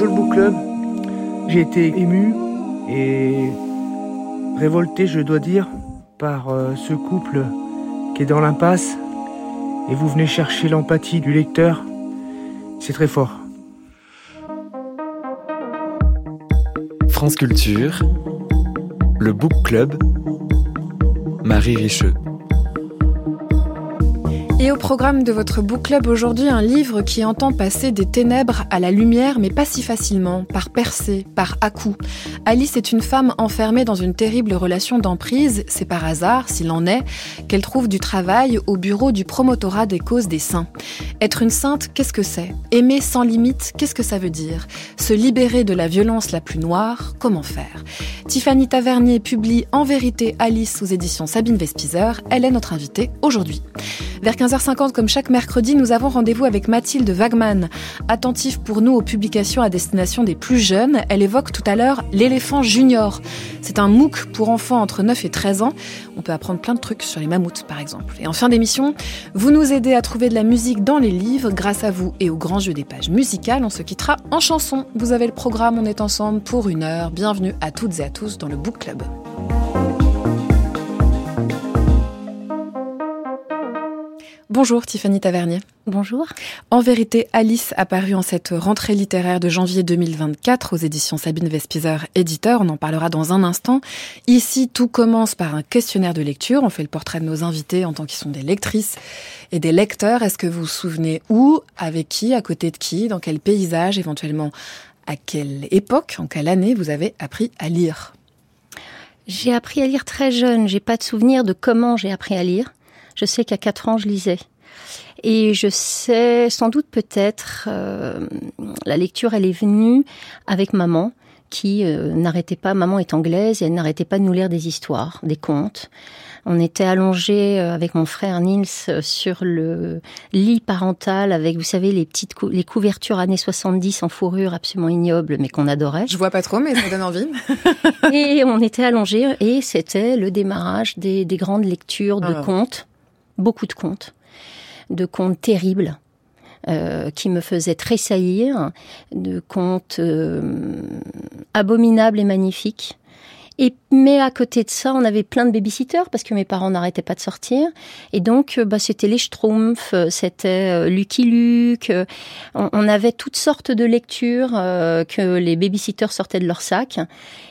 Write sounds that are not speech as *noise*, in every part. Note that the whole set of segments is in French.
bonjour le book club. J'ai été ému et révolté, je dois dire, par euh, ce couple qui est dans l'impasse et vous venez chercher l'empathie du lecteur. C'est très fort. France Culture, le Book Club, Marie Richeux. Et au programme de votre book club aujourd'hui, un livre qui entend passer des ténèbres à la lumière, mais pas si facilement, par percée, par à-coups. Alice est une femme enfermée dans une terrible relation d'emprise. C'est par hasard, s'il en est, qu'elle trouve du travail au bureau du promotorat des causes des saints. Être une sainte, qu'est-ce que c'est? Aimer sans limite, qu'est-ce que ça veut dire? Se libérer de la violence la plus noire, comment faire? Tiffany Tavernier publie En vérité Alice aux éditions Sabine Vespizer. Elle est notre invitée aujourd'hui. Vers 15h50, comme chaque mercredi, nous avons rendez-vous avec Mathilde Wagman. Attentive pour nous aux publications à destination des plus jeunes, elle évoque tout à l'heure l'éléphant junior. C'est un MOOC pour enfants entre 9 et 13 ans. On peut apprendre plein de trucs sur les mammouths, par exemple. Et en fin d'émission, vous nous aidez à trouver de la musique dans les livres. Grâce à vous et au grand jeu des pages musicales, on se quittera en chanson. Vous avez le programme, on est ensemble pour une heure. Bienvenue à toutes et à tous dans le Book Club. Bonjour Tiffany Tavernier. Bonjour. En vérité, Alice apparu en cette rentrée littéraire de janvier 2024 aux éditions Sabine Vespizer, éditeur. On en parlera dans un instant. Ici, tout commence par un questionnaire de lecture. On fait le portrait de nos invités en tant qu'ils sont des lectrices et des lecteurs. Est-ce que vous vous souvenez où, avec qui, à côté de qui, dans quel paysage, éventuellement à quelle époque, en quelle année vous avez appris à lire? J'ai appris à lire très jeune. J'ai pas de souvenir de comment j'ai appris à lire. Je sais qu'à 4 ans, je lisais. Et je sais, sans doute peut-être, euh, la lecture, elle est venue avec maman, qui euh, n'arrêtait pas, maman est anglaise, et elle n'arrêtait pas de nous lire des histoires, des contes. On était allongés euh, avec mon frère Nils sur le lit parental avec, vous savez, les petites les couvertures années 70 en fourrure absolument ignobles, mais qu'on adorait. Je vois pas trop, mais ça donne envie. *laughs* et on était allongés et c'était le démarrage des, des grandes lectures de contes beaucoup de contes, de contes terribles. Euh, qui me faisaient tressaillir, de contes euh, abominables et magnifiques, et mais à côté de ça, on avait plein de babysitters parce que mes parents n'arrêtaient pas de sortir. Et donc, euh, bah, c'était les Schtroumpfs, euh, c'était euh, Lucky Luke. On, avait toutes sortes de lectures que les babysitters sortaient de leur sac.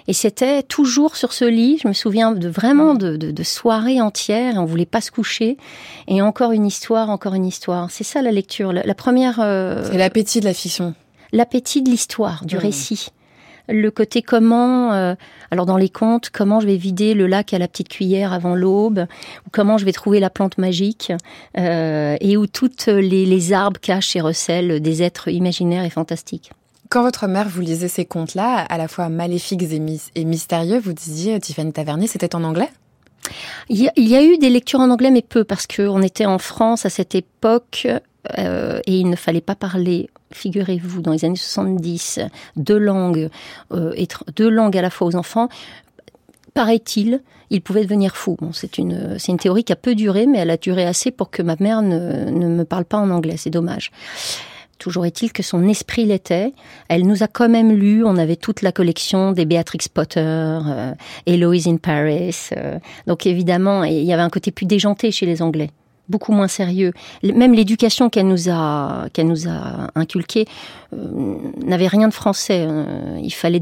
Et c'était toujours sur ce lit. Je me souviens de vraiment de, de, soirées entières. on voulait pas se coucher. Et encore une histoire, encore une histoire. C'est ça la lecture. La, première. C'est l'appétit de la fiction. L'appétit de l'histoire, du récit le côté comment, euh, alors dans les contes, comment je vais vider le lac à la petite cuillère avant l'aube, ou comment je vais trouver la plante magique, euh, et où toutes les, les, arbres cachent et recèlent des êtres imaginaires et fantastiques. Quand votre mère vous lisait ces contes-là, à la fois maléfiques et, mystérieux, vous disiez, Tiffany Tavernier, c'était en anglais? Il y, a, il y, a, eu des lectures en anglais, mais peu, parce qu'on était en France à cette époque euh, et il ne fallait pas parler, figurez-vous, dans les années 70, deux langues, euh, deux langues à la fois aux enfants. Paraît-il, il pouvait devenir fou. Bon, c'est une, c'est une théorie qui a peu duré, mais elle a duré assez pour que ma mère ne, me parle pas en anglais. C'est dommage. Toujours est-il que son esprit l'était. Elle nous a quand même lu. On avait toute la collection des Beatrix Potter, euh, Eloise in Paris. Euh. donc évidemment, il y avait un côté plus déjanté chez les Anglais beaucoup moins sérieux. Même l'éducation qu'elle nous a qu'elle nous a inculquée euh, n'avait rien de français. Euh, il fallait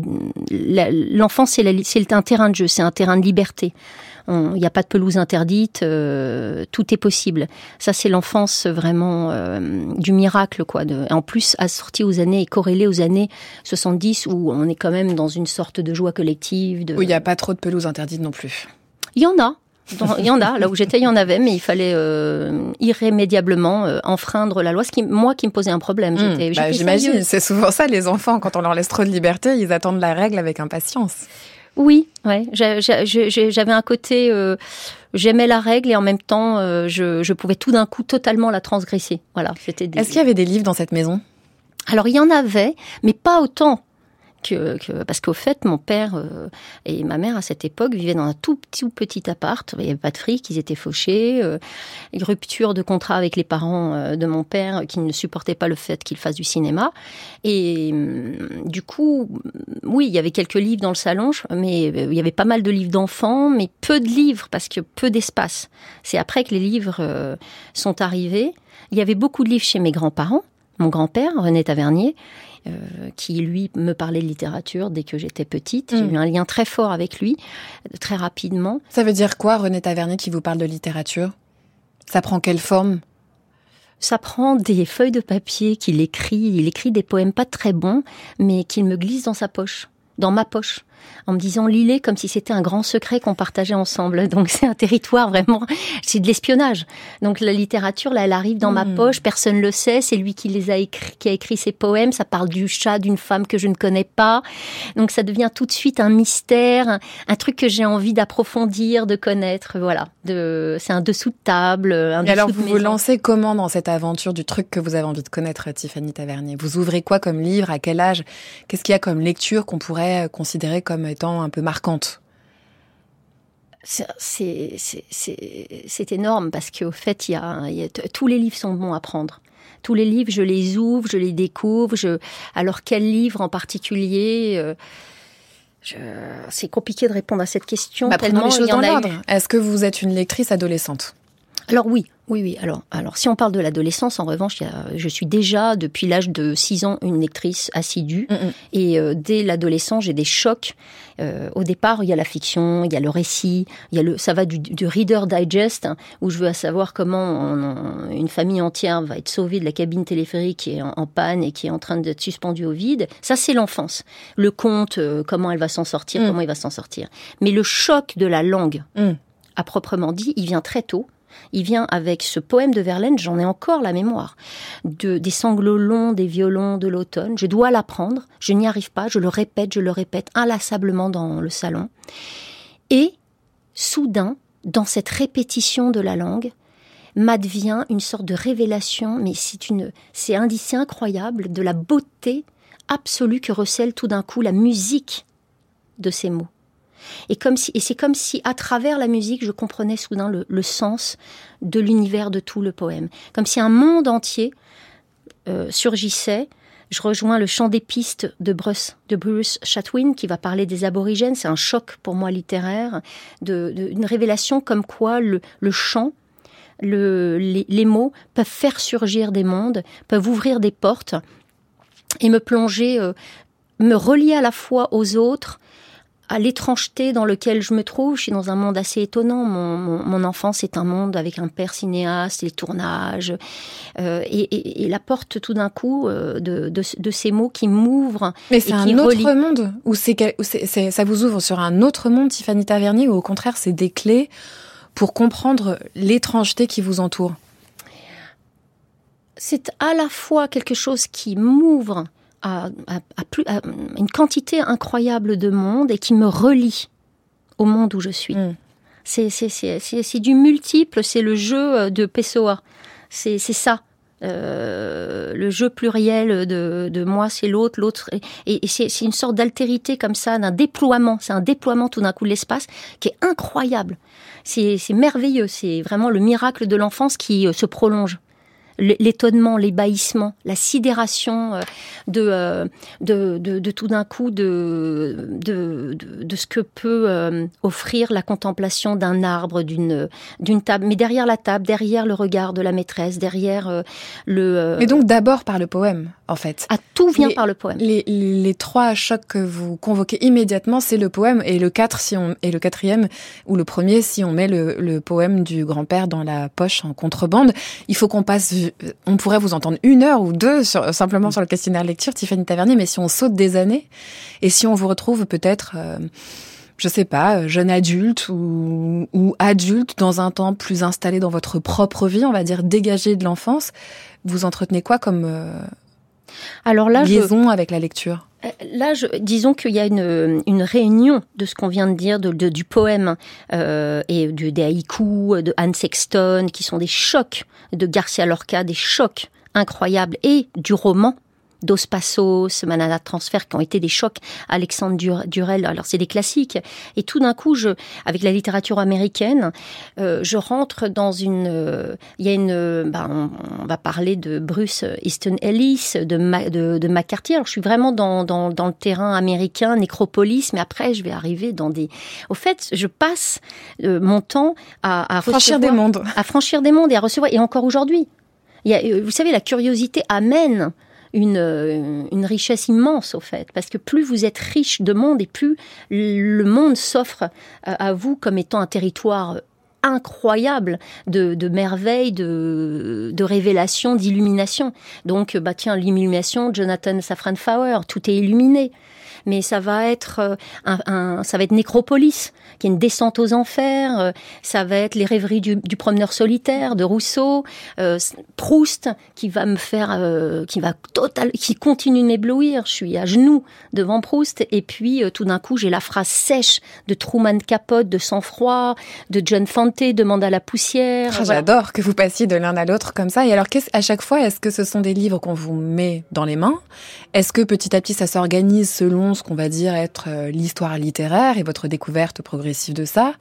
l'enfance c'est c'est un terrain de jeu, c'est un terrain de liberté. Il n'y a pas de pelouse interdite, euh, tout est possible. Ça, c'est l'enfance vraiment du miracle, quoi. De, en plus, assorti aux années et corrélé aux années 70 où on est quand même dans une sorte de joie collective. De... Où il n'y a pas trop de pelouse interdite non plus. Il y en a, il y en a, là où j'étais, il y en avait, mais il fallait euh, irrémédiablement euh, enfreindre la loi, ce qui, moi, qui me posait un problème. Mmh, bah, J'imagine, c'est souvent ça, les enfants, quand on leur laisse trop de liberté, ils attendent la règle avec impatience. Oui, ouais. J'avais un côté, euh, j'aimais la règle et en même temps, je, je, pouvais tout d'un coup totalement la transgresser. Voilà, c'était. Est-ce qu'il y avait des livres dans cette maison? Alors il y en avait, mais pas autant que, parce qu'au fait, mon père euh, et ma mère à cette époque vivaient dans un tout, tout petit appart. Il n'y avait pas de fric, ils étaient fauchés. Euh, rupture de contrat avec les parents euh, de mon père qui ne supportaient pas le fait qu'il fasse du cinéma. Et hum, du coup, oui, il y avait quelques livres dans le salon, mais il y avait pas mal de livres d'enfants, mais peu de livres parce que peu d'espace. C'est après que les livres sont arrivés. Il y avait beaucoup de livres chez mes grands-parents. Mon grand-père, René Tavernier, qui lui me parlait de littérature dès que j'étais petite. J'ai mm. eu un lien très fort avec lui, très rapidement. Ça veut dire quoi, René Tavernier, qui vous parle de littérature? Ça prend quelle forme? Ça prend des feuilles de papier qu'il écrit. Il écrit des poèmes pas très bons, mais qu'il me glisse dans sa poche, dans ma poche en me disant lis comme si c'était un grand secret qu'on partageait ensemble. *laughs* Donc c'est un territoire vraiment, c'est de l'espionnage. Donc la littérature, là, elle arrive dans ma hmm. poche, personne le sait, c'est lui qui les a écrit, qui a écrit ces poèmes. Ça parle du chat d'une femme que je ne connais pas. Donc ça devient tout de suite un mystère, un, truc que j'ai envie d'approfondir, de connaître. Voilà, de, c'est un dessous de table. Un Et alors vous vous lancez comment dans cette aventure du truc que vous avez envie de connaître, Tiffany Tavernier? Vous ouvrez quoi comme livre? À quel âge? Qu'est-ce qu'il y a comme lecture qu'on pourrait considérer comme étant un peu marquante c'est énorme parce qu'au fait, il y a, tous les livres sont bons à prendre. Tous les livres, je les ouvre, je les découvre. Je, alors, quel livre en particulier euh, C'est compliqué de répondre à cette question. Bah, tellement les choses dans l'ordre. Est-ce que vous êtes une lectrice adolescente? Alors oui, oui, oui. Alors, alors si on parle de l'adolescence, en revanche, je suis déjà depuis l'âge de 6 ans une lectrice assidue. Mm, mm. Et euh, dès l'adolescence, j'ai des chocs. Euh, au départ, il y a la fiction, il y a le récit, il y a le, ça va du, Reader Digest, hein, où je veux savoir comment une famille entière va être sauvée de la cabine téléphérique qui est en, panne et qui est en train d'être suspendue au vide. Ça, c'est l'enfance. Le conte, euh, comment elle va s'en sortir, mm. comment il va s'en sortir. Mais le choc de la langue, à proprement dit, il vient très tôt il vient avec ce poème de Verlaine, j'en ai encore la mémoire, de, des sanglots longs des violons de l'automne. Je dois l'apprendre, je n'y arrive pas, je le répète, je le répète inlassablement dans le salon. Et, soudain, dans cette répétition de la langue, m'advient une sorte de révélation, mais c'est une, c'est incroyable, de la beauté absolue que recèle tout d'un coup la musique de ces mots. Et, comme si, et c'est comme si, à travers la musique, je comprenais soudain le, sens de l'univers de tout le poème. Comme si un monde entier euh, surgissait. Je rejoins le chant des pistes de Bruce, de Bruce Chatwin qui va parler des aborigènes. C'est un choc pour moi littéraire, une révélation comme quoi le, chant, le, les, mots peuvent faire surgir des mondes, peuvent ouvrir des portes et me plonger, euh, me relier à la fois aux autres, à l'étrangeté dans lequel je me trouve. Je suis dans un monde assez étonnant. Mon, mon, enfance est un monde avec un père cinéaste, les tournages, euh, et, et, la porte tout d'un coup euh, de, de, de, ces mots qui m'ouvrent. Mais c'est un autre monde ou c'est ça vous ouvre sur un autre monde, Tiffany Tavernier, ou au contraire c'est des clés pour comprendre l'étrangeté qui vous entoure? C'est à la fois quelque chose qui m'ouvre à, plus, une quantité incroyable de monde et qui me relie au monde où je suis. Mm. C'est du multiple, c'est le jeu de Pessoa. C'est ça. Euh, le jeu pluriel de, de moi, c'est l'autre, l'autre. Et, et c'est une sorte d'altérité comme ça, d'un déploiement. C'est un déploiement tout d'un coup de l'espace qui est incroyable. C'est merveilleux. C'est vraiment le miracle de l'enfance qui euh, se prolonge l'étonnement, l'ébahissement, la sidération euh, euh, de, de, de, tout d'un coup de, de, de, ce que peut euh, offrir la contemplation d'un arbre, d'une d'une table. Mais derrière la table, derrière le regard de la maîtresse, derrière le... Mais donc d'abord par le poème, en fait. Ah, tout vient par le poème. Les, les trois chocs que vous convoquez immédiatement, c'est le poème, et le quatre si on et le quatrième ou le premier si on met le, le poème du grand-père dans la poche en contrebande. Il faut qu'on passe on pourrait vous entendre une heure ou deux simplement sur le questionnaire lecture, Tiffany Tavernier, mais si on saute des années et si on vous retrouve peut-être, euh, je sais pas, jeune adulte ou, adulte dans un temps plus installé dans votre propre vie, on va dire dégagé de l'enfance, vous entretenez quoi comme euh, Alors là, liaison avec la lecture. Euh, disons qu'il y a une, réunion de ce qu'on vient de dire, de, du poème euh, et de, des haïkus de Anne Sexton, qui sont des chocs de Garcia Lorca, des chocs incroyables, et du roman, Dos Passos, Manana Transfer, qui ont été des chocs. Alexandre Durel, alors c'est des classiques. Et tout d'un coup, je, avec la littérature américaine, euh, je rentre dans une. Euh, il y a une. Ben, on, va parler de Bruce Easton Ellis, de, de, de McCarthy. Alors je suis vraiment dans, dans, dans, le terrain américain, nécropolis, mais après je vais arriver dans des. Au fait, je passe euh, mon temps à, à franchir des mondes, à franchir des mondes et à recevoir. Et encore aujourd'hui, vous savez, la curiosité amène une, euh, une, richesse immense au fait, parce que plus vous êtes riche de monde et plus le monde s'offre à vous comme étant un territoire incroyable de, merveilles, de, révélations, d'illumination. Donc, bah tiens, l'illumination, Jonathan Safran Fower, tout est illuminé mais ça va être euh, un, ça va être Nécropolis, qui est une descente aux enfers. Euh, ça va être les rêveries du, promeneur solitaire de Rousseau, euh, Proust, qui va me faire, qui va total, qui continue de m'éblouir. Je suis à genoux devant Proust, et puis tout d'un coup j'ai la phrase sèche de Truman Capote, de Sang-froid, de John Fante, Demande à la poussière. Ah, j'adore que vous passiez de l'un à l'autre comme ça. Et alors, à chaque fois, est-ce que ce sont des livres qu'on vous met dans les mains? Est-ce que petit à petit ça s'organise selon ce qu'on va dire être euh, l'histoire littéraire et votre découverte progressive de ça.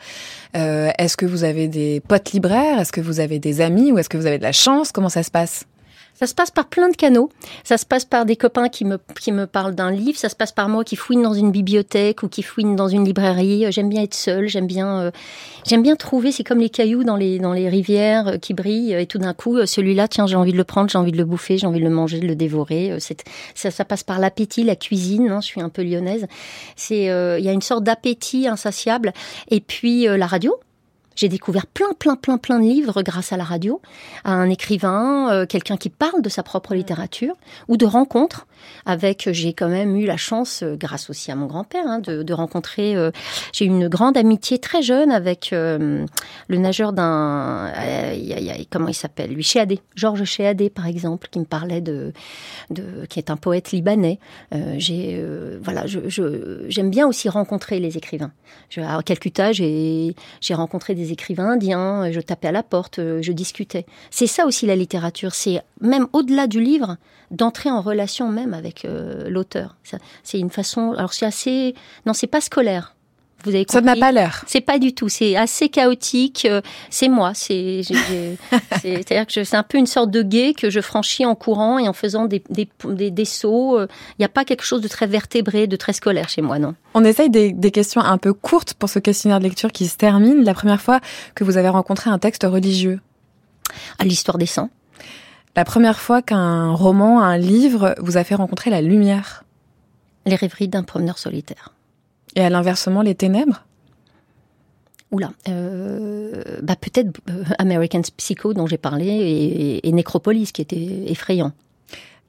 Euh, est-ce que vous avez des potes libraires? Est-ce que vous avez des amis? Ou est-ce que vous avez de la chance? Comment ça se passe? Ça se passe par plein de canaux. Ça se passe par des copains qui me, qui me parlent d'un livre. Ça se passe par moi qui fouine dans une bibliothèque ou qui fouine dans une librairie. Euh, j'aime bien être seule. J'aime bien, euh, j'aime bien trouver. C'est comme les cailloux dans les, dans les rivières euh, qui brillent. Et tout d'un coup, celui-là, tiens, j'ai envie de le prendre, j'ai envie de le bouffer, j'ai envie de le manger, de le dévorer. Ça, ça passe par l'appétit, la cuisine. Hein, je suis un peu lyonnaise. C'est, il y a une sorte d'appétit insatiable. Et puis la radio. J'ai découvert plein, plein, plein, plein de livres grâce à la radio, à un écrivain, euh, quelqu'un qui parle de sa propre littérature, ou de rencontres avec. J'ai quand même eu la chance, euh, grâce aussi à mon grand-père, hein, de, de, rencontrer. Euh, j'ai eu une grande amitié très jeune avec le nageur d'un. comment il s'appelle Lui, Chéadé, Georges Chéadé, par exemple, qui me parlait de, de qui est un poète libanais. j'ai voilà, je, j'aime bien aussi rencontrer les écrivains. Je, à Calcutta, j'ai j'ai rencontré des écrivains indiens, je tapais à la porte, je discutais. C'est ça aussi la littérature, c'est même au-delà du livre, d'entrer en relation même avec euh, l'auteur. C'est une façon, alors c'est assez, non c'est pas scolaire, vous avez Ça n'a pas l'air. C'est pas du tout. C'est assez chaotique. Euh, c'est moi. C'est, *laughs* c'est-à-dire que c'est un peu une sorte de guet que je franchis en courant et en faisant des, des, des, sauts. Il n'y a pas quelque chose de très vertébré, de très scolaire chez moi, non. On essaye des, des questions un peu courtes pour ce questionnaire de lecture qui se termine. La première fois que vous avez rencontré un texte religieux À l'histoire des saints. La première fois qu'un roman, un livre vous a fait rencontrer la lumière Les rêveries d'un promeneur solitaire. Et à l'inversement, les ténèbres? Oula, euh, bah peut-être euh, American Psycho dont j'ai parlé et, et, Necropolis qui était effrayant.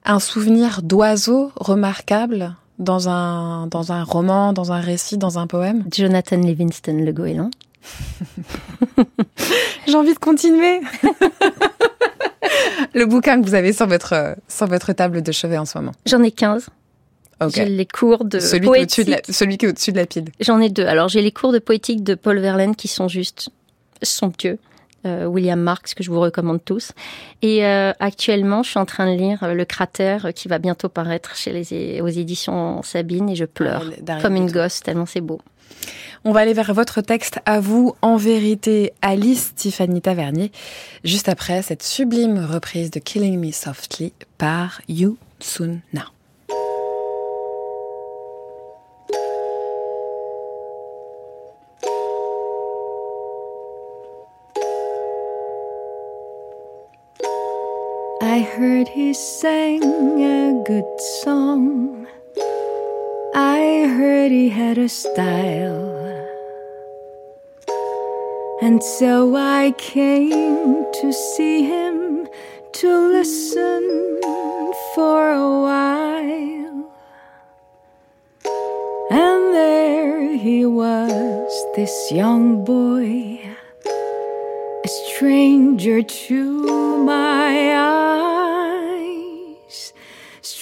Un souvenir d'oiseau remarquable dans un, dans un roman, dans un récit, dans un poème? Jonathan Livingston, le goéland. *laughs* J'ai envie de continuer. *laughs* le bouquin que vous avez sur votre, sur votre table de chevet en ce moment J'en ai 15. J'ai les cours de celui poétique. Qui est de celui qui est au-dessus de la pile. J'en ai deux. Alors j'ai les cours de poétique de Paul Verlaine qui sont juste somptueux. Euh, William Marx que je vous recommande tous. Et euh, actuellement, je suis en train de lire euh, Le Cratère qui va bientôt paraître chez les aux éditions Sabine et je pleure ah, comme une gosse tellement c'est beau. On va aller vers votre texte à vous, en vérité, Alice Tiffany Tavernier, juste après cette sublime reprise de Killing Me Softly par You Soon Now. I heard he sang a good song. I heard he had a style. And so I came to see him to listen for a while. And there he was, this young boy, a stranger to my eyes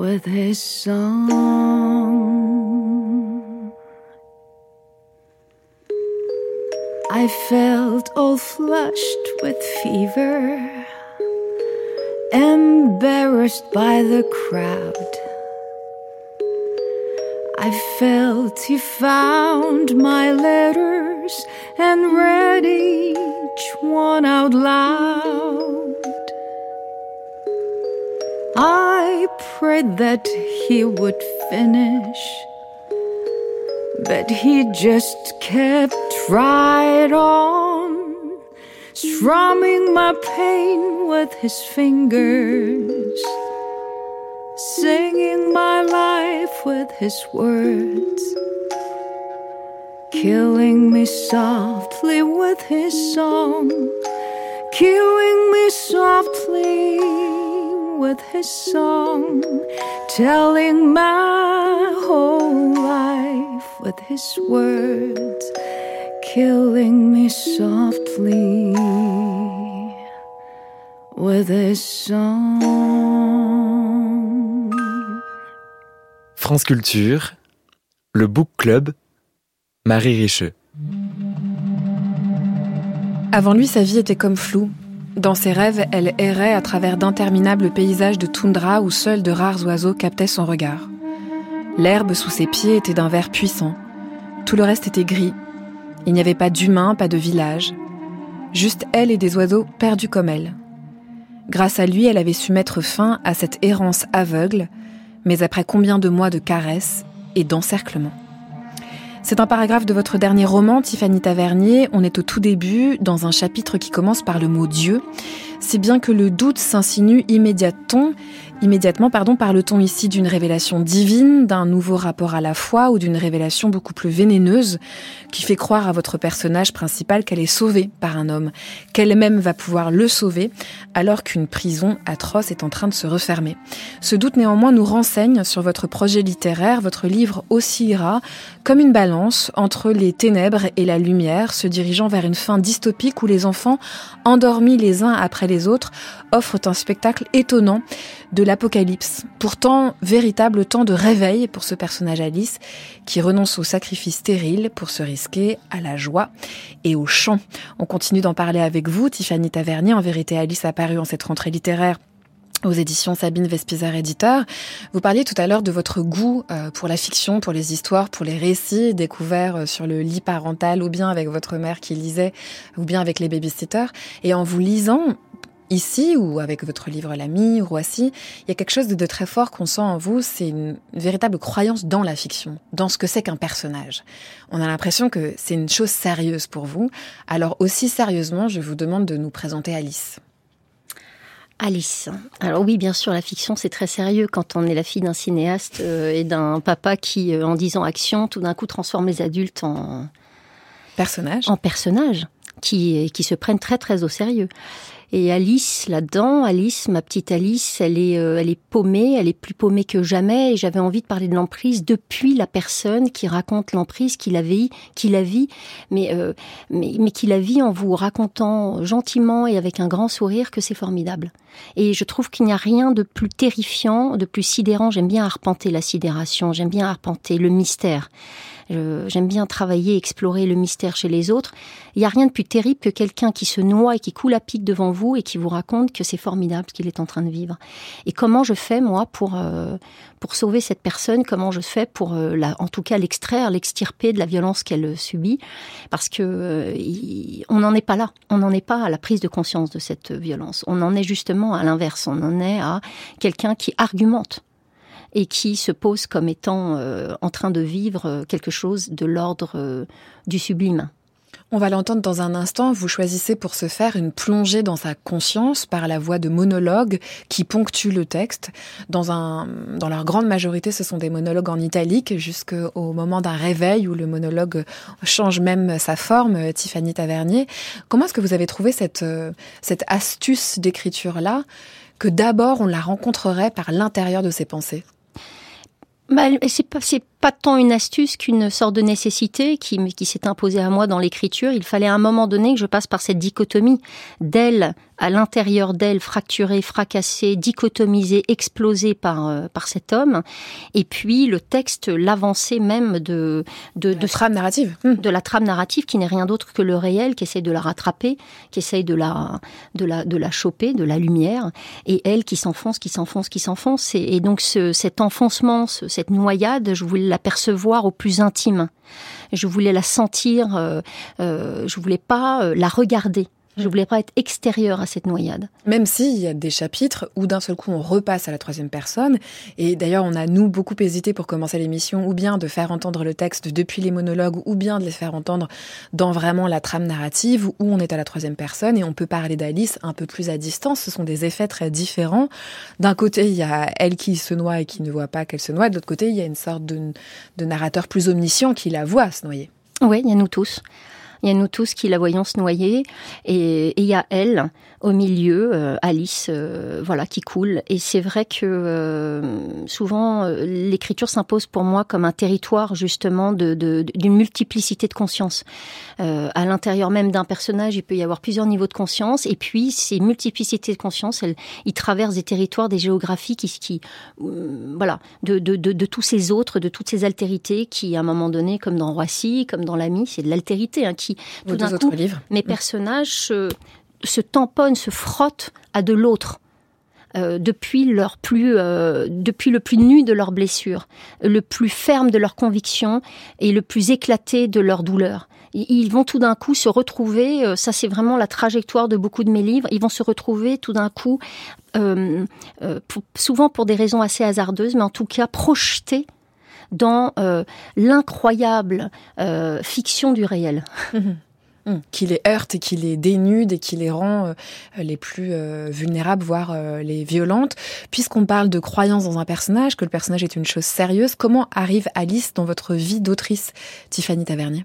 with his song. I felt all flushed with fever, embarrassed by the crowd. I felt he found my letters and read each one out loud. I prayed that he would finish, but he just kept right on, strumming my pain with his fingers, singing my life with his words, killing me softly with his song, killing me softly with his song, telling my whole life with his words, killing me softly with his song. France Culture, le Book Club, Marie Richeux. Avant lui, sa vie était comme floue. Dans ses rêves, elle errait à travers d'interminables paysages de toundra où seuls de rares oiseaux captaient son regard. L'herbe sous ses pieds était d'un vert puissant. Tout le reste était gris. Il n'y avait pas d'humains, pas de village. Juste elle et des oiseaux perdus comme elle. Grâce à lui, elle avait su mettre fin à cette errance aveugle, mais après combien de mois de caresses et d'encerclement c'est un paragraphe de votre dernier roman, Tiffany Tavernier. On est au tout début, dans un chapitre qui commence par le mot Dieu. C'est bien que le doute s'insinue immédiatement Immédiatement, pardon, parle-t-on ici d'une révélation divine, d'un nouveau rapport à la foi ou d'une révélation beaucoup plus vénéneuse qui fait croire à votre personnage principal qu'elle est sauvée par un homme, qu'elle-même va pouvoir le sauver alors qu'une prison atroce est en train de se refermer. Ce doute néanmoins nous renseigne sur votre projet littéraire. Votre livre oscillera comme une balance entre les ténèbres et la lumière, se dirigeant vers une fin dystopique où les enfants, endormis les uns après les autres, offrent un spectacle étonnant de l'apocalypse. Pourtant, véritable temps de réveil pour ce personnage Alice qui renonce au sacrifice stérile pour se risquer à la joie et au chant. On continue d'en parler avec vous, Tiffany Tavernier. En vérité, Alice a paru en cette rentrée littéraire aux éditions Sabine Vespizer éditeur. Vous parliez tout à l'heure de votre goût euh, pour la fiction, pour les histoires, pour les récits découverts euh, sur le lit parental ou bien avec votre mère qui lisait ou bien avec les babysitters. Et en vous lisant, ici ou avec votre livre L'ami, Roissy, il y a quelque chose de, très fort qu'on sent en vous, c'est une véritable croyance dans la fiction, dans ce que c'est qu'un personnage. On a l'impression que c'est une chose sérieuse pour vous. Alors aussi sérieusement, je vous demande de nous présenter Alice. Alice. Alors oui, bien sûr, la fiction, c'est très sérieux quand on est la fille d'un cinéaste euh, et d'un papa qui, euh, en disant action, tout d'un coup transforme les adultes en personnages, en personnages qui, qui se prennent très très au sérieux. Et Alice, là-dedans, Alice, ma petite Alice, elle est, euh, elle est paumée, elle est plus paumée que jamais. Et j'avais envie de parler de l'emprise depuis la personne qui raconte l'emprise, qui la vit, qui la vit, mais, euh, mais, mais qui la vit en vous racontant gentiment et avec un grand sourire que c'est formidable. Et je trouve qu'il n'y a rien de plus terrifiant, de plus sidérant. J'aime bien arpenter la sidération, j'aime bien arpenter le mystère. J'aime bien travailler, explorer le mystère chez les autres. Il n'y a rien de plus terrible que quelqu'un qui se noie et qui coule à pic devant vous et qui vous raconte que c'est formidable ce qu'il est en train de vivre. Et comment je fais moi pour euh, pour sauver cette personne? Comment je fais pour euh, en tout cas l'extraire, l'extirper de la violence qu'elle subit? Parce que euh, on n'en est pas là. On n'en est pas à la prise de conscience de cette violence. On en est justement à l'inverse. On en est à quelqu'un qui argumente et qui se pose comme étant euh, en train de vivre euh, quelque chose de l'ordre euh, du sublime. On va l'entendre dans un instant. Vous choisissez pour ce faire une plongée dans sa conscience par la voix de monologues qui ponctuent le texte. Dans, un, dans leur grande majorité, ce sont des monologues en italique jusqu'au moment d'un réveil où le monologue change même sa forme. Tiffany Tavernier, comment est-ce que vous avez trouvé cette, cette astuce d'écriture-là que d'abord on la rencontrerait par l'intérieur de ses pensées? Bah, c'est pas, pas tant une astuce qu'une sorte de nécessité qui, qui s'est imposée à moi dans l'écriture. Il fallait à un moment donné que je passe par cette dichotomie d'elle à l'intérieur d'elle, fracturée, fracassée, dichotomisée, explosée par euh, par cet homme, et puis le texte, l'avancée même de de, de, trame narrative, de la trame narrative qui n'est rien d'autre que le réel, qui essaie de la rattraper, qui essaye de la de la de la choper, de la lumière, et elle qui s'enfonce, qui s'enfonce, qui s'enfonce, et, et, donc ce, cet enfoncement, cette noyade, je voulais la percevoir au plus intime. Je voulais la sentir, euh, euh, je voulais pas euh, la regarder. Je voulais pas être extérieure à cette noyade. Même s'il y a des chapitres où d'un seul coup on repasse à la troisième personne. Et d'ailleurs, on a nous beaucoup hésité pour commencer l'émission, ou bien de faire entendre le texte depuis les monologues, ou bien de les faire entendre dans vraiment la trame narrative où on est à la troisième personne et on peut parler d'Alice un peu plus à distance. Ce sont des effets très différents. D'un côté, il y a elle qui se noie et qui ne voit pas qu'elle se noie. De l'autre côté, il y a une sorte de, de narrateur plus omniscient qui la voit se noyer. Oui, il y a nous tous. Il y a nous tous qui la voyons se noyer et, il y a elle au milieu, euh, Alice, euh, voilà, qui coule. Et c'est vrai que euh, souvent l'écriture s'impose pour moi comme un territoire justement de d'une multiplicité de conscience. à l'intérieur même d'un personnage, il peut y avoir plusieurs niveaux de conscience. Et puis ces multiplicités de conscience, elles, ils traversent des territoires, des géographies qui, qui voilà, de, de, de, de, tous ces autres, de toutes ces altérités qui, à un moment donné, comme dans Roissy, comme dans l'ami, c'est de l'altérité hein, qui tout d'un coup, mes personnages se, tamponnent, se frottent à de l'autre. Euh, depuis leur plus euh, depuis le plus nu de leurs blessures, le plus ferme de leurs convictions et le plus éclaté de leur douleur. Ils vont tout d'un coup se retrouver, euh, ça c'est vraiment la trajectoire de beaucoup de mes livres, ils vont se retrouver tout d'un coup, souvent pour des raisons assez hasardeuses, mais en tout cas projetés dans euh, l'incroyable euh, fiction du réel. Mhm. Mhm. qui les heurte et qui les dénude et qui les rend euh, les plus vulnérables, voire les violentes. Puisqu'on parle de croyance dans un personnage, que le personnage est une chose sérieuse, comment arrive Alice dans votre vie d'autrice, Tiffany Tavernier?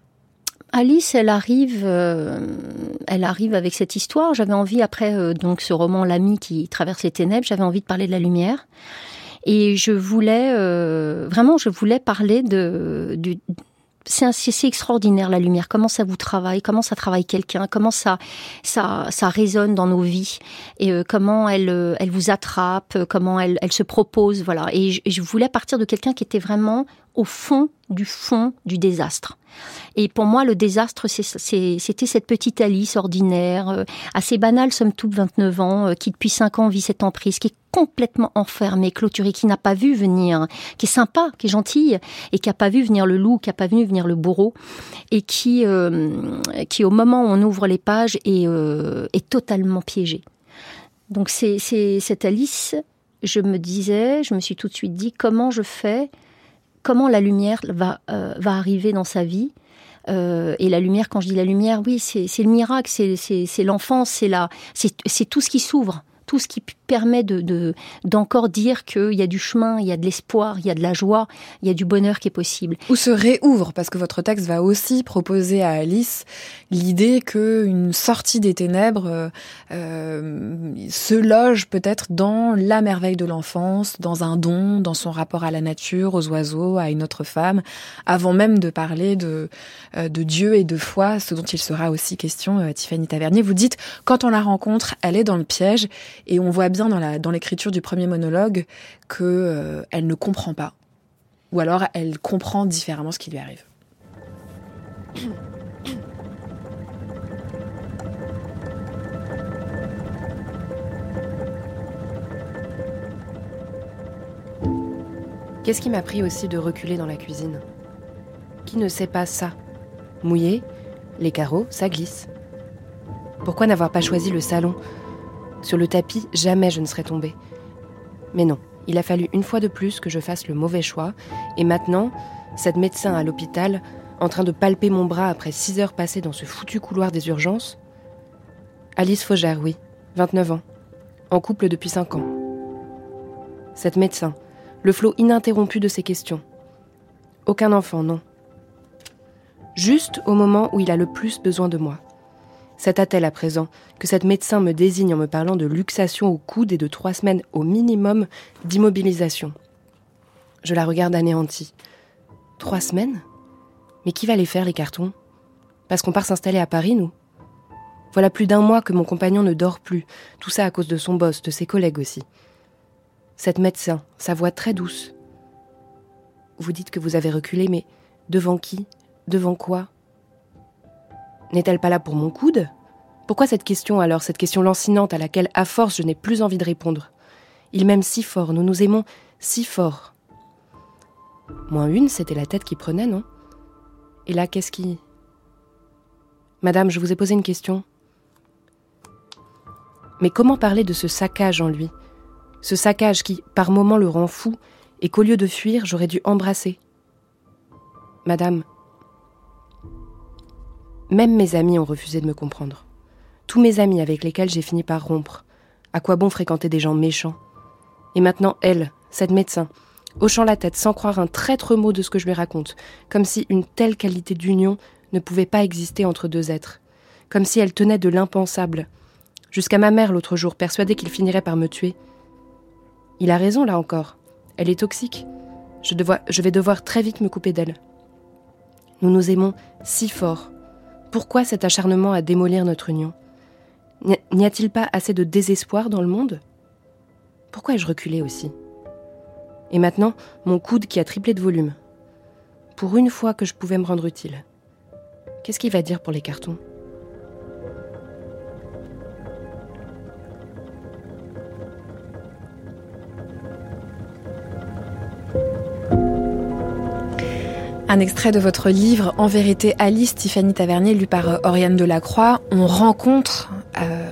Alice, elle arrive, elle arrive avec cette histoire. J'avais envie après donc ce roman L'ami qui traverse les ténèbres. J'avais envie de parler de la lumière. Et je voulais euh, vraiment, je voulais parler de du c'est extraordinaire la lumière. Comment ça vous travaille? Comment ça travaille quelqu'un? Comment ça, ça, ça résonne dans nos vies? Et euh, comment elle, euh, elle vous attrape? Comment elle, elle se propose? Voilà. Et je, voulais partir de quelqu'un qui était vraiment au fond du fond du désastre. Et pour moi, le désastre, c'était cette petite Alice ordinaire, euh, assez banale, somme toute, 29 ans, euh, qui depuis 5 ans vit cette emprise, qui complètement enfermée, clôturée, qui n'a pas vu venir, qui est sympa, qui est gentille, et qui n'a pas vu venir le loup, qui n'a pas vu venir le bourreau, et qui, euh, qui au moment où on ouvre les pages, est, est totalement piégée. Donc c'est cette Alice, je me disais, je me suis tout de suite dit, comment je fais comment la lumière va, euh, va arriver dans sa vie. Euh, et la lumière, quand je dis la lumière, oui, c'est le miracle, c'est l'enfance, c'est tout ce qui s'ouvre tout ce qui permet de d'encore dire qu'il y a du chemin, il y a de l'espoir, il y a de la joie, il y a du bonheur qui est possible. Ou se réouvre, parce que votre texte va aussi proposer à Alice l'idée qu'une sortie des ténèbres euh, euh, se loge peut-être dans la merveille de l'enfance, dans un don, dans son rapport à la nature, aux oiseaux, à une autre femme, avant même de parler de, euh, de Dieu et de foi, ce dont il sera aussi question, Tiffany Tavernier. Vous dites, quand on la rencontre, elle est dans le piège et on voit dans l'écriture du premier monologue que euh, elle ne comprend pas, ou alors elle comprend différemment ce qui lui arrive. Qu'est-ce qui m'a pris aussi de reculer dans la cuisine? Qui ne sait pas ça? Mouillé, les carreaux, ça glisse. Pourquoi n'avoir pas choisi le salon? Sur le tapis, jamais je ne serais tombée. Mais non, il a fallu une fois de plus que je fasse le mauvais choix, et maintenant, cette médecin à l'hôpital, en train de palper mon bras après six heures passées dans ce foutu couloir des urgences. Alice Faugère, oui, 29 ans, en couple depuis 5 ans. Cette médecin, le flot ininterrompu de ses questions. Aucun enfant, non. Juste au moment où il a le plus besoin de moi. Cet attelle à présent que cette médecin me désigne en me parlant de luxation au coude et de trois semaines au minimum d'immobilisation. Je la regarde anéantie. Trois semaines? Mais qui va les faire, les cartons? Parce qu'on part s'installer à Paris, nous. Voilà plus d'un mois que mon compagnon ne dort plus, tout ça à cause de son boss, de ses collègues aussi. Cette médecin, sa voix très douce. Vous dites que vous avez reculé, mais devant qui? Devant quoi? N'est-elle pas là pour mon coude? Pourquoi cette question alors, cette question lancinante à laquelle, à force, je n'ai plus envie de répondre? Il m'aime si fort, nous nous aimons si fort. Moins une, c'était la tête qui prenait, non? Et là, qu'est-ce qui... Madame, je vous ai posé une question. Mais comment parler de ce saccage en lui? Ce saccage qui, par moments, le rend fou, et qu'au lieu de fuir, j'aurais dû embrasser. Madame, même mes amis ont refusé de me comprendre. Tous mes amis avec lesquels j'ai fini par rompre. À quoi bon fréquenter des gens méchants? Et maintenant, elle, cette médecin, hochant la tête sans croire un traître mot de ce que je lui raconte, comme si une telle qualité d'union ne pouvait pas exister entre deux êtres, comme si elle tenait de l'impensable, jusqu'à ma mère l'autre jour, persuadée qu'il finirait par me tuer. Il a raison là encore, elle est toxique. Je, je vais devoir très vite me couper d'elle. Nous nous aimons si fort. Pourquoi cet acharnement à démolir notre union N'y a-t-il pas assez de désespoir dans le monde? Pourquoi ai-je reculé aussi? Et maintenant, mon coude qui a triplé de volume. Pour une fois que je pouvais me rendre utile. Qu'est-ce qu'il va dire pour les cartons? Un extrait de votre livre En vérité Alice, Tiffany Tavernier, lu par euh, Oriane Delacroix. On rencontre euh,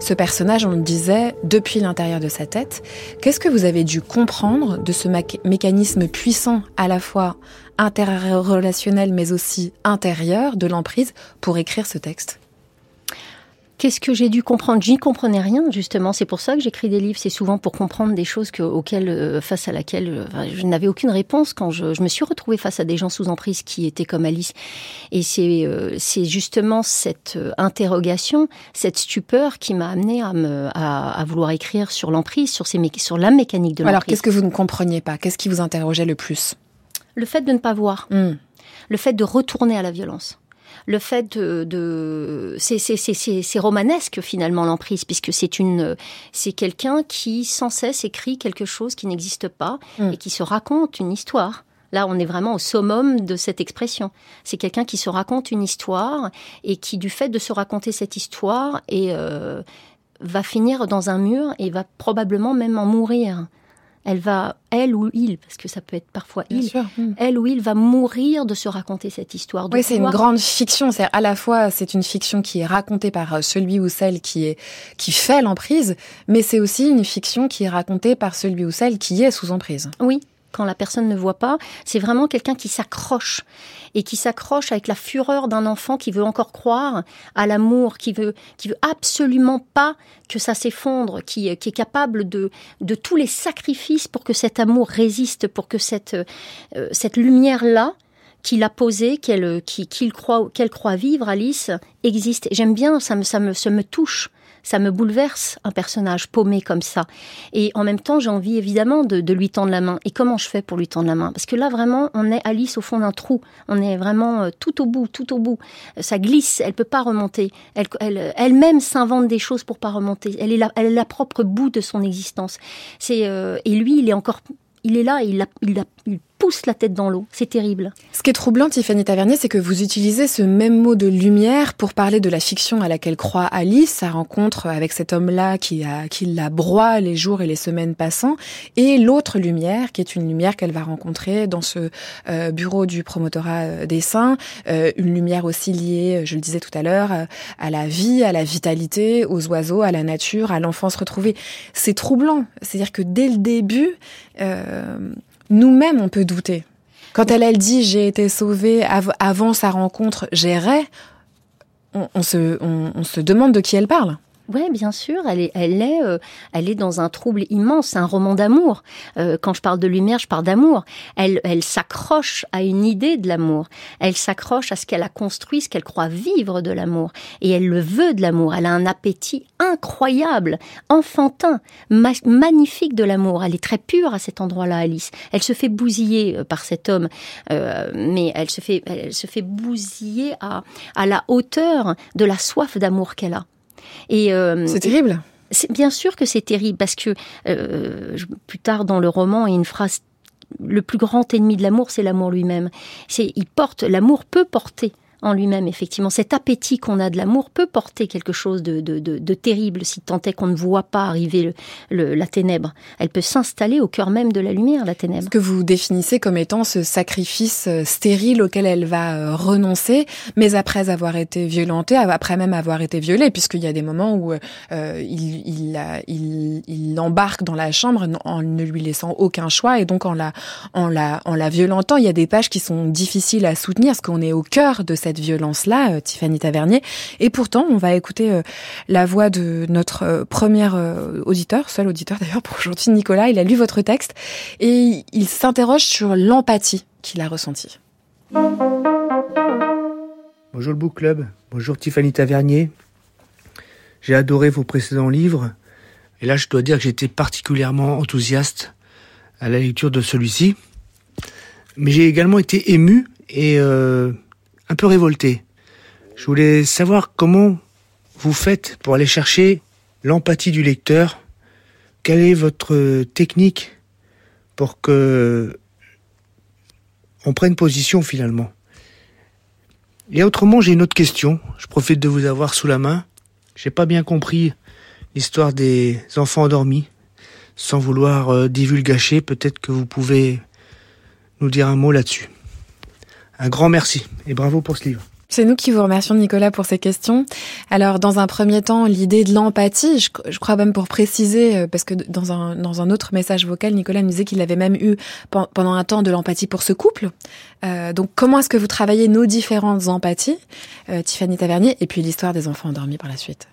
ce personnage, on le disait, depuis l'intérieur de sa tête. Qu'est-ce que vous avez dû comprendre de ce mécanisme puissant à la fois interrelationnel mais aussi intérieur de l'emprise pour écrire ce texte? Qu'est-ce que j'ai dû comprendre? J'y comprenais rien, justement. C'est pour ça que j'écris des livres. C'est souvent pour comprendre des choses que, auxquelles, euh, face à laquelle euh, je n'avais aucune réponse quand je, je, me suis retrouvée face à des gens sous emprise qui étaient comme Alice. Et c'est euh, c'est justement cette interrogation, cette stupeur qui m'a amené à, me, à, à, vouloir écrire sur l'emprise, sur, ces, sur la mécanique de l'emprise. Alors, qu'est-ce que vous ne compreniez pas? Qu'est-ce qui vous interrogeait le plus? Le fait de ne pas voir. Hmm. Le fait de retourner à la violence le fait de, de c'est romanesque finalement l'emprise puisque c'est une c'est quelqu'un qui sans cesse écrit quelque chose qui n'existe pas Mm. et qui se raconte une histoire. Là, on est vraiment au summum de cette expression. C'est quelqu'un qui se raconte une histoire et qui, du fait de se raconter cette histoire, et, euh, va finir dans un mur et va probablement même en mourir. Elle va, elle ou il, parce que ça peut être parfois Bien il, sûr. Hmm. elle ou il va mourir de se raconter cette histoire. de Oui, c'est une grande fiction. C'est à la fois c'est une fiction qui est racontée par euh, celui ou celle qui est qui fait l'emprise, mais c'est aussi une fiction qui est racontée par celui ou celle qui est sous emprise. Oui, quand la personne ne voit pas, c'est vraiment quelqu'un qui s'accroche et qui s'accroche avec la fureur d'un enfant qui veut encore croire à l'amour, qui veut, qui veut absolument pas que ça s'effondre, qui, qui est capable de, de tous les sacrifices pour que cet amour résiste, pour que cette, euh, cette lumière-là qu'il a posée, qu'elle, qu'il croit, qu'elle croit vivre, Alice, existe. J'aime bien, ça me, ça me, ça me touche. Ça me bouleverse un personnage paumé comme ça. Et en même temps, j'ai envie évidemment de, lui tendre la main. Et comment je fais pour lui tendre la main? Parce que là, vraiment, on est Alice au fond d'un trou. On est vraiment euh, tout au bout, tout au bout. Euh, Ça glisse, elle peut pas remonter. Elle, elle, elle-même s'invente des choses pour pas remonter. Elle est la, elle la propre bout de son existence. C'est euh, et lui, il est encore, il est là, et il, la- il, la- il pousse la tête dans l'eau. C'est terrible. Ce qui est troublant, Tiffany Tavernier, c'est que vous utilisez ce même mot de lumière pour parler de la fiction à laquelle croit Alice, sa rencontre avec cet homme-là qui, qui la broie les jours et les semaines passant, et l'autre lumière, qui est une lumière qu'elle va rencontrer dans ce euh, bureau du promotorat euh, des saints, euh, une lumière aussi liée, je le disais tout à l'heure, à la vie, à la vitalité, aux oiseaux, à la nature, à l'enfance retrouvée. C'est troublant, c'est-à-dire que dès le début, euh, nous-mêmes, on peut douter. Quand elle, elle dit j'ai été sauvée av- avant sa rencontre, j'errais, on, on se, on, on se demande de qui elle parle. Oui, bien sûr, elle est, elle est, euh, elle est dans un trouble immense. Un roman d'amour. Euh, quand je parle de lumière, je parle d'amour. Elle, elle s'accroche à une idée de l'amour. Elle s'accroche à ce qu'elle a construit, ce qu'elle croit vivre de l'amour. Et elle le veut de l'amour. Elle a un appétit incroyable, enfantin, magnifique de l'amour. Elle est très pure à cet endroit-là, Alice. Elle se fait bousiller euh, par cet homme, mais elle se fait, elle se fait bousiller à, à la hauteur de la soif d'amour qu'elle a. Et euh, c'est terrible. C'est bien sûr que c'est terrible parce que euh, plus tard dans le roman, il y a une phrase le plus grand ennemi de l'amour, c'est l'amour lui-même. C'est, il porte, l'amour peut porter en lui-même, effectivement. Cet appétit qu'on a de l'amour peut porter quelque chose de, de, de, terrible, si tant est qu'on ne voit pas arriver le, la ténèbre. Elle peut s'installer au cœur même de la lumière, la ténèbre. Ce que vous définissez comme étant ce sacrifice euh, stérile auquel elle va euh, renoncer, mais après avoir été violentée, après même avoir été violée, puisqu'il y a des moments où euh, il, il, il, il l'embarque dans la chambre en ne lui laissant aucun choix, et donc en la, en la, en la violentant, il y a des pages qui sont difficiles à soutenir, parce qu'on est au cœur de cette cette violence-là, euh, Tiffany Tavernier. Et pourtant, on va écouter euh, la voix de notre euh, premier auditeur, seul auditeur d'ailleurs *laughs* pour aujourd'hui, Nicolas. Il a lu votre texte et il s'interroge sur l'empathie qu'il a ressentie. Bonjour le Book Club, bonjour Tiffany Tavernier. J'ai adoré vos précédents livres et là je dois dire que j'étais particulièrement enthousiaste à la lecture de celui-ci. Mais j'ai également été ému et un peu révolté. Je voulais savoir comment vous faites pour aller chercher l'empathie du lecteur. Quelle est votre technique pour que on prenne position finalement? Et autrement, j'ai une autre question. Je profite de vous avoir sous la main. J'ai pas bien compris l'histoire des enfants endormis. Sans vouloir euh, divulgacher, peut-être que vous pouvez nous dire un mot là-dessus. Un grand merci et bravo pour ce livre. C'est nous qui vous remercions, Nicolas, pour ces questions. Alors, dans un premier temps, l'idée de l'empathie, je, crois même pour préciser, euh, parce que dans un, dans un autre message vocal, Nicolas nous disait qu'il avait même eu pendant un temps de l'empathie pour ce couple. Euh, donc, comment est-ce que vous travaillez nos différentes empathies, euh, Tiffany Tavernier, et puis l'histoire des enfants endormis par la suite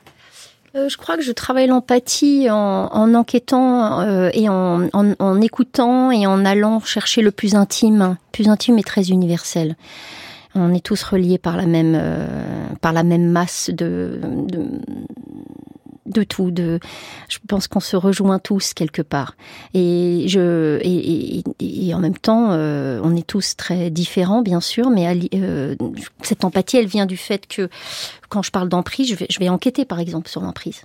euh, je crois que je travaille l'empathie en, en, enquêtant euh, et en, en, écoutant et en allant chercher le plus intime, plus intime et très universel. On est tous reliés par la même, euh, par la même masse de, de, tout. Je pense qu'on se rejoint tous quelque part. Et je et, en même temps, on est tous très différents, bien sûr, mais cette empathie, elle vient du fait que quand je parle d'emprise, je vais, enquêter, par exemple, sur l'emprise.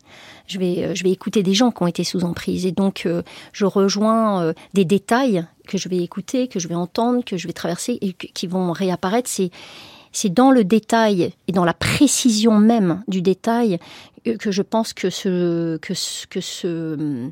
Je vais, euh, je vais écouter des gens qui ont été sous emprise, et donc je rejoins des détails que je vais écouter, que je vais entendre, que je vais traverser et qui vont réapparaître. C'est c'est dans le détail et dans la précision même du détail que je pense que ce que que ce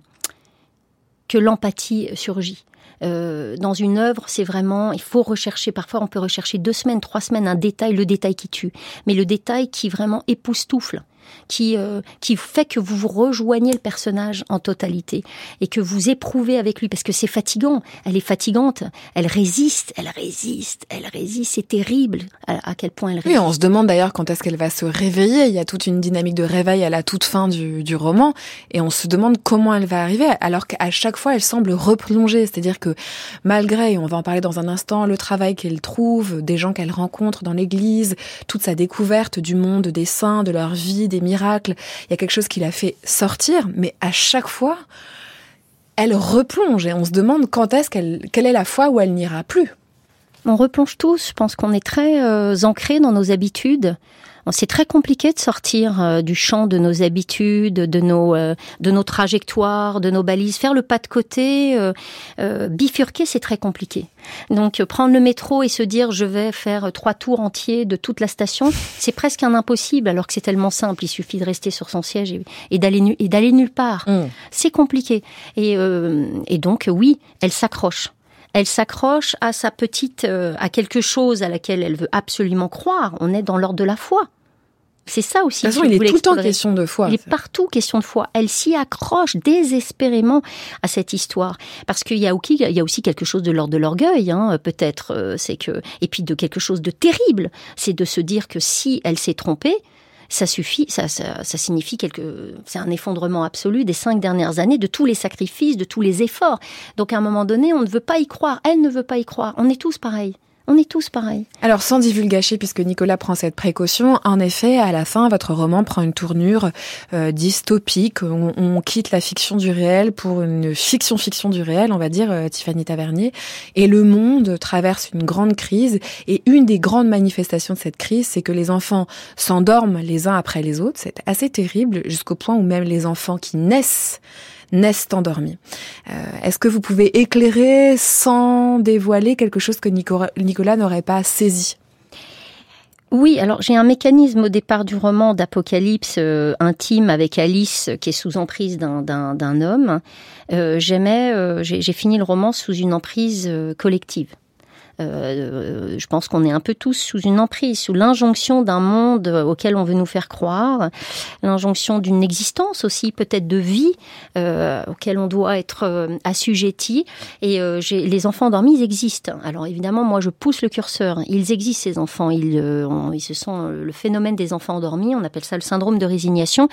que l'empathie surgit. Euh, dans une œuvre, c'est vraiment, il faut rechercher, parfois on peut rechercher deux semaines, trois semaines, un détail, le détail qui tue, mais le détail qui vraiment époustoufle qui, euh, qui fait que vous vous rejoignez le personnage en totalité et que vous éprouvez avec lui parce que c'est fatigant. Elle est fatigante. Elle résiste, elle résiste, elle résiste. C'est terrible à, quel point elle résiste. Oui, on se demande d'ailleurs quand est-ce qu'elle va se réveiller. Il y a toute une dynamique de réveil à la toute fin du, du roman et on se demande comment elle va arriver alors qu'à chaque fois elle semble replonger. C'est-à-dire que malgré, et on va en parler dans un instant, le travail qu'elle trouve, des gens qu'elle rencontre dans l'église, toute sa découverte du monde des saints, de leur vie, des miracles, il y a quelque chose qui l'a fait sortir, mais à chaque fois, elle replonge et on se demande quand est-ce qu'elle, quelle est la fois où elle n'ira plus. On replonge tous, je pense qu'on est très euh, ancrés dans nos habitudes. C'est très compliqué de sortir euh, du champ de nos habitudes, de nos, euh, de nos trajectoires, de nos balises. Faire le pas de côté, euh, bifurquer, c'est très compliqué. Donc prendre le métro et se dire je vais faire trois tours entiers de toute la station, *laughs* c'est presque un impossible alors que c'est tellement simple. Il suffit de rester sur son siège et, d'aller et d'aller nulle part. Mmh. C'est compliqué. Et, et donc oui, elle s'accroche elle s'accroche à sa petite, à quelque chose à laquelle elle veut absolument croire. On est dans l'ordre de la foi. C'est ça aussi. De toute façon, il est tout le temps question de foi. Il est partout question de foi. Elle s'y accroche désespérément à cette histoire parce qu'il y a aussi, il y a aussi quelque chose de l'ordre de l'orgueil, hein, peut-être. Euh, c'est que et puis de quelque chose de terrible, c'est de se dire que si elle s'est trompée, ça suffit, ça, ça, ça signifie quelque, c'est un effondrement absolu des cinq dernières années, de tous les sacrifices, de tous les efforts. Donc à un moment donné, on ne veut pas y croire. Elle ne veut pas y croire. On est tous pareils. On est tous pareils. Alors, sans divulgacher, puisque Nicolas prend cette précaution, en effet, à la fin, votre roman prend une tournure euh, dystopique. On, on, quitte la fiction du réel pour une fiction-fiction du réel, on va dire, euh, Tiffany Tavernier. Et le monde traverse une grande crise. Et une des grandes manifestations de cette crise, c'est que les enfants s'endorment les uns après les autres. C'est assez terrible, jusqu'au point où même les enfants qui naissent naissent endormis. Euh, Est-ce que vous pouvez éclairer sans dévoiler quelque chose que Nicolas, n'aurait pas saisi? Oui, alors j'ai un mécanisme au départ du roman d'apocalypse euh, intime avec Alice qui est sous emprise d'un homme. Euh, J'aimais, euh, j'ai fini le roman sous une emprise euh, collective. Euh, je pense qu'on est un peu tous sous une emprise, sous l'injonction d'un monde auquel on veut nous faire croire, l'injonction d'une existence aussi, peut-être de vie, euh, auquel on doit être euh, assujetti. Et euh, les enfants endormis, ils existent. Alors évidemment, moi, je pousse le curseur. Ils existent, ces enfants. Ils, euh, ils se sont le phénomène des enfants endormis. On appelle ça le syndrome de résignation.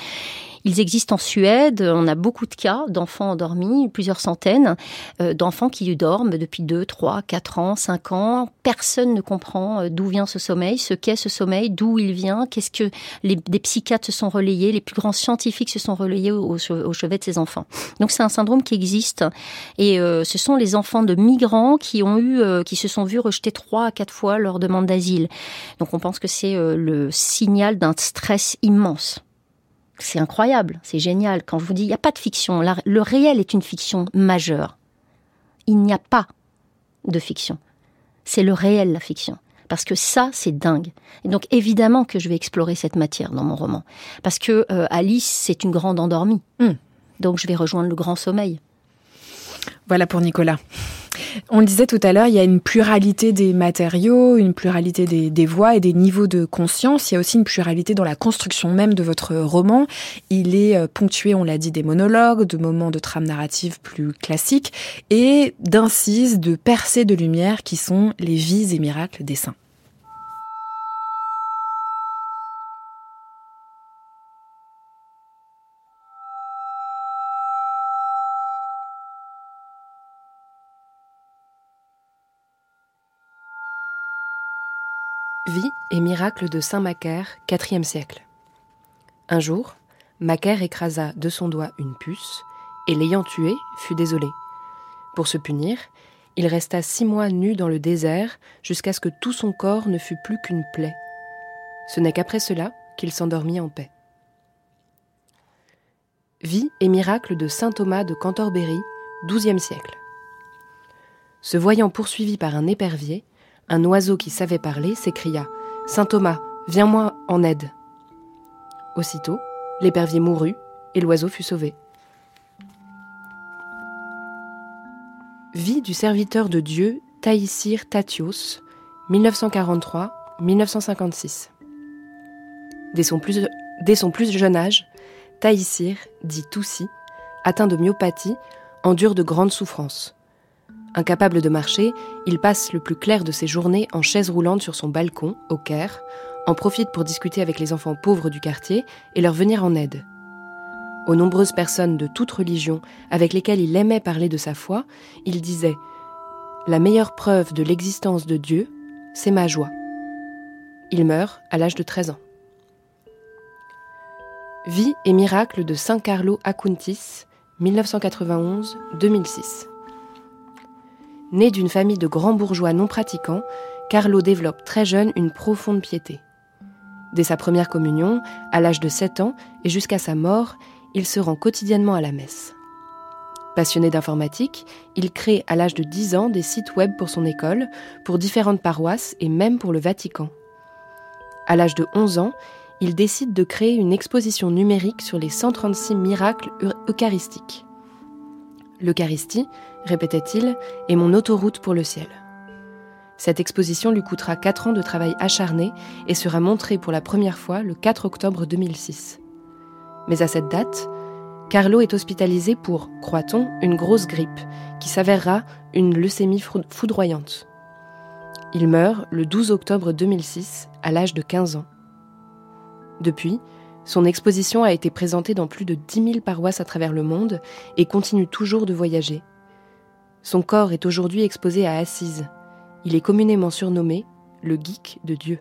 Ils existent en Suède. On a beaucoup de cas d'enfants endormis, plusieurs centaines euh, d'enfants qui dorment depuis 2, 3, 4 ans, 5 ans. Personne ne comprend euh, d'où vient ce sommeil, ce qu'est ce sommeil, d'où il vient, qu'est-ce que les, des psychiatres se sont relayés, les plus grands scientifiques se sont relayés au, au chevet de ces enfants. Donc c'est un syndrome qui existe. Et euh, ce sont les enfants de migrants qui ont eu, euh, qui se sont vus rejeter trois à quatre fois leur demande d'asile. Donc on pense que c'est euh, le signal d'un stress immense c'est incroyable, c'est génial. Quand je vous dis, il n'y a pas de fiction. Le réel est une fiction majeure. Il n'y a pas de fiction. C'est le réel, la fiction. Parce que ça, c'est dingue. Et donc, évidemment que je vais explorer cette matière dans mon roman. Parce que euh, Alice, c'est une grande endormie. Mm. Donc, je vais rejoindre le grand sommeil. Voilà pour Nicolas. On le disait tout à l'heure, il y a une pluralité des matériaux, une pluralité des, voix et des niveaux de conscience. Il y a aussi une pluralité dans la construction même de votre roman. Il est euh, ponctué, on l'a dit, des monologues, de moments de trame narrative plus classiques et d'incises, de percées de lumière qui sont les vies et miracles des saints. Miracle de Saint Macaire, IVe siècle. Un jour, Macaire écrasa de son doigt une puce, et l'ayant tué, fut désolé. Pour se punir, il resta six mois nu dans le désert jusqu'à ce que tout son corps ne fût plus qu'une plaie. Ce n'est qu'après cela qu'il s'endormit en paix. Vie et miracle de saint Thomas de Cantorbéry, XIIe siècle. Se voyant poursuivi par un épervier, un oiseau qui savait parler s'écria Saint Thomas, viens-moi en aide. Aussitôt, l'épervier mourut et l'oiseau fut sauvé. Vie du serviteur de Dieu Taïsir Tatios, 1943-1956. Dès son, plus, jeune âge, Taïsir, dit Toussi, atteint de myopathie, endure de grandes souffrances. Incapable de marcher, il passe le plus clair de ses journées en chaise roulante sur son balcon, au Caire, en profite pour discuter avec les enfants pauvres du quartier et leur venir en aide. Aux nombreuses personnes de toute religion avec lesquelles il aimait parler de sa foi, il disait La meilleure preuve de l'existence de Dieu, c'est ma joie. Il meurt à l'âge de 13 ans. Vie et miracle de Saint Carlo Acuntis, 1991-2006. Né d'une famille de grands bourgeois non pratiquants, Carlo développe très jeune une profonde piété. Dès sa première communion, à l'âge de 7 ans et jusqu'à sa mort, il se rend quotidiennement à la messe. Passionné d'informatique, il crée à l'âge de 10 ans des sites web pour son école, pour différentes paroisses et même pour le Vatican. À l'âge de 11 ans, il décide de créer une exposition numérique sur les 136 miracles eucharistiques. L'Eucharistie, répétait-il, est mon autoroute pour le ciel. Cette exposition lui coûtera 4 ans de travail acharné et sera montrée pour la première fois le 4 octobre 2006. Mais à cette date, Carlo est hospitalisé pour, croit-on, une grosse grippe, qui s'avérera une leucémie foudroyante. Il meurt le 12 octobre 2006, à l'âge de 15 ans. Depuis, son exposition a été présentée dans plus de 10 000 paroisses à travers le monde et continue toujours de voyager. Son corps est aujourd'hui exposé à Assise. Il est communément surnommé le geek de Dieu.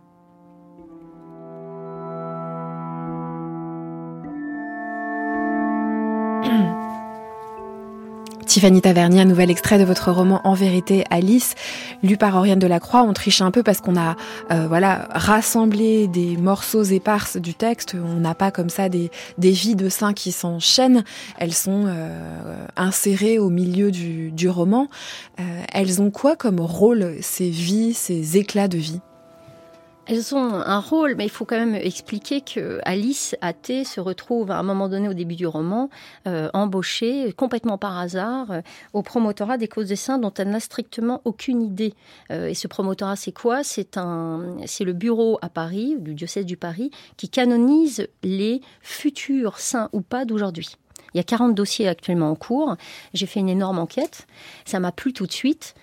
Tiffany Tavernier, un nouvel extrait de votre roman En vérité Alice, lu par Oriane Delacroix. On triche un peu parce qu'on a euh, voilà rassemblé des morceaux éparses du texte. On n'a pas comme ça des, des vies de saints qui s'enchaînent. Elles sont euh, insérées au milieu du, du roman. Euh, elles ont quoi comme rôle ces vies, ces éclats de vie? Elles ont un rôle, mais il faut quand même expliquer que Alice athée se retrouve à un moment donné au début du roman euh, embauchée complètement par hasard euh, au promotorat des causes des saints dont elle n'a strictement aucune idée. Euh, et ce promotorat, c'est quoi? C'est un, c'est le bureau à Paris du diocèse du Paris qui canonise les futurs saints ou pas d'aujourd'hui. Il y a 40 dossiers actuellement en cours. J'ai fait une énorme enquête. Ça m'a plu tout de suite.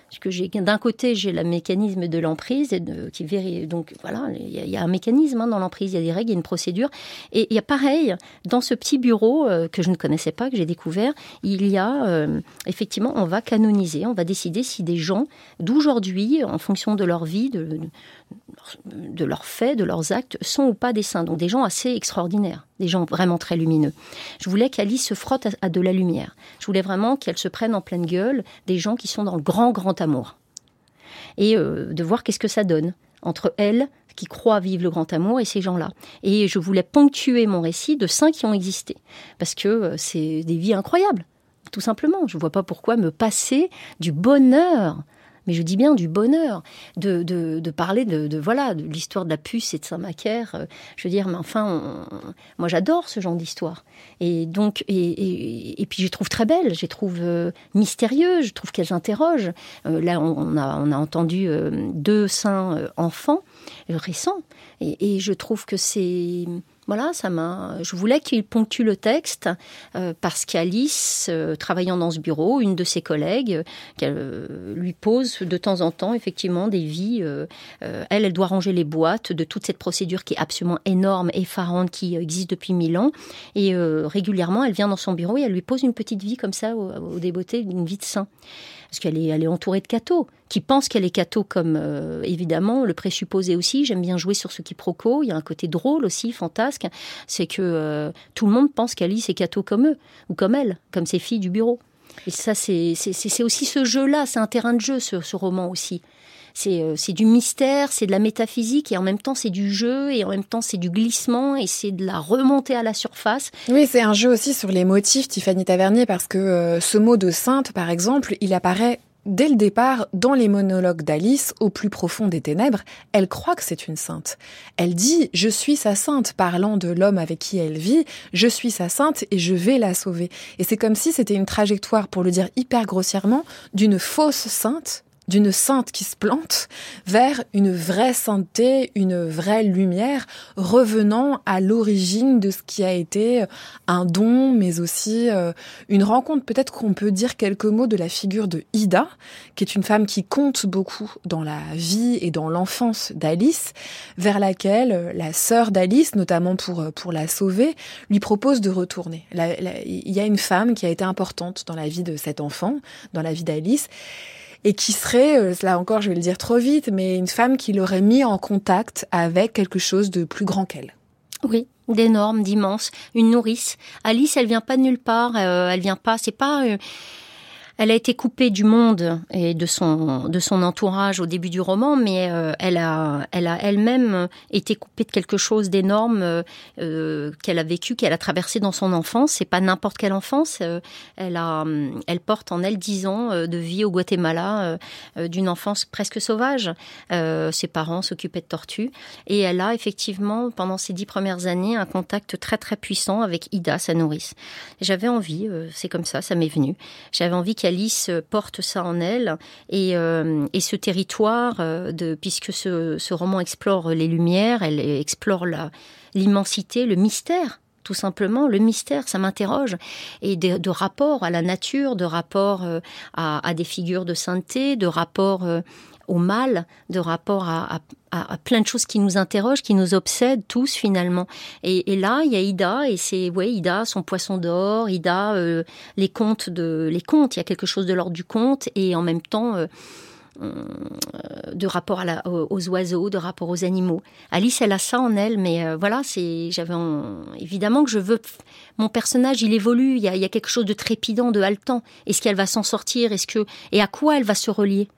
D'un côté, j'ai le mécanisme de l'emprise qui vérifie. Donc voilà, il y, a, un mécanisme hein, dans l'emprise, il y a des règles, il y a une procédure. Et il y a pareil, dans ce petit bureau euh, que je ne connaissais pas, que j'ai découvert, il y a euh, effectivement, on va canoniser, on va décider si des gens d'aujourd'hui, en fonction de leur vie, de, de leurs faits, de leurs actes, sont ou pas des saints. Donc des gens assez extraordinaires, des gens vraiment très lumineux. Je voulais qu'Alice se frotte à, de la lumière. Je voulais vraiment qu'elle se prenne en pleine gueule des gens qui sont dans le grand, grand amour. Et euh, de voir qu'est-ce que ça donne entre elle, qui croit vivre le grand amour, et ces gens-là. Et je voulais ponctuer mon récit de saints qui ont existé. Parce que euh, c'est des vies incroyables tout simplement. Je ne vois pas pourquoi me passer du bonheur mais je dis bien du bonheur, de, de, parler de, de, voilà de l'histoire de la puce et de Saint-Macaire. Euh, je veux dire, mais enfin, moi j'adore ce genre d'histoire. Et donc, et, et, puis je trouve très belles, je les trouve euh, mystérieuses, je trouve qu'elles interrogent. Euh, là, on, a, on a entendu deux saints enfants récents, et je trouve que c'est voilà, ça m'a. Je voulais qu'il ponctue le texte euh, parce qu'Alice, euh, travaillant dans ce bureau, une de ses collègues, euh, lui pose de temps en temps effectivement des vies. elle, elle doit ranger les boîtes de toute cette procédure qui est absolument énorme, effarante, qui existe depuis mille ans. Et régulièrement, elle vient dans son bureau et elle lui pose une petite vie comme ça au, au une vie de saint parce qu'elle est, elle est entourée de cathos, qui pensent qu'elle est catho comme, euh, évidemment, le présupposé aussi. J'aime bien jouer sur ce quiproquo. Il y a un côté drôle aussi, fantasque. C'est que euh, tout le monde pense qu'Alice est catho comme eux, ou comme elle, comme ses filles du bureau. Et ça, c'est aussi ce jeu-là, c'est un terrain de jeu, ce, ce roman aussi. Euh, c'est du mystère, c'est de la métaphysique et en même temps c'est du jeu et en même temps c'est du glissement et c'est de la remontée à la surface. Oui, c'est un jeu aussi sur les motifs, Tiffany Tavernier, parce que ce mot de sainte, par exemple, il apparaît Dès le départ, dans les monologues d'Alice, au plus profond des ténèbres, elle croit que c'est une sainte. Elle dit ⁇ Je suis sa sainte ⁇ parlant de l'homme avec qui elle vit, ⁇ Je suis sa sainte et je vais la sauver ⁇ Et c'est comme si c'était une trajectoire, pour le dire hyper grossièrement, d'une fausse sainte d'une sainte qui se plante vers une vraie sainteté, une vraie lumière, revenant à l'origine de ce qui a été un don, mais aussi euh, une rencontre. Peut-être qu'on peut dire quelques mots de la figure de Ida, qui est une femme qui compte beaucoup dans la vie et dans l'enfance d'Alice, vers laquelle la sœur d'Alice, notamment pour, pour la sauver, lui propose de retourner. il y a une femme qui a été importante dans la vie de cet enfant, dans la vie d'Alice, et qui serait, euh, là encore je vais le dire trop vite, mais une femme qui l'aurait mis en contact avec quelque chose de plus grand qu'elle. Oui, d'énorme, d'immense, une nourrice. Alice, elle vient pas de nulle part, euh, elle vient pas, c'est pas euh, elle a été coupée du monde et de son, de son entourage au début du roman, mais euh, elle a elle a elle-même été coupée de quelque chose d'énorme euh, euh, qu'elle a vécu, qu'elle a traversé dans son enfance. C'est pas n'importe quelle enfance. elle a, elle porte en elle dix ans de vie au Guatemala, d'une enfance presque sauvage. ses parents s'occupaient de tortues et elle a effectivement pendant ces dix premières années un contact très très puissant avec Ida, sa nourrice. J'avais envie, c'est comme ça, ça m'est venu. J'avais envie qu'Alice porte ça en elle et, euh, et ce territoire, euh, de, puisque ce, ce, roman explore les lumières, elle explore l'immensité, le mystère tout simplement. Le mystère, ça m'interroge. Et de, rapport à la nature, de rapport euh, à, des figures de sainteté, de rapport euh, au mal, de rapport à, plein de choses qui nous interrogent, qui nous obsèdent tous finalement. Et, là, il y a Ida et c'est ouais Ida, son poisson d'or, Ida, euh, les contes de les contes. Il y a quelque chose de l'ordre du conte et en même temps. Euh, euh de rapport aux oiseaux, de rapport aux animaux. Alice, elle a ça en elle, mais voilà, c'est, j'avais évidemment que je veux. Mon personnage, il évolue. Il y, a, il y a quelque chose de trépidant, de haletant. Est-ce qu'elle va s'en sortir? Est-ce que et à quoi elle va se relier?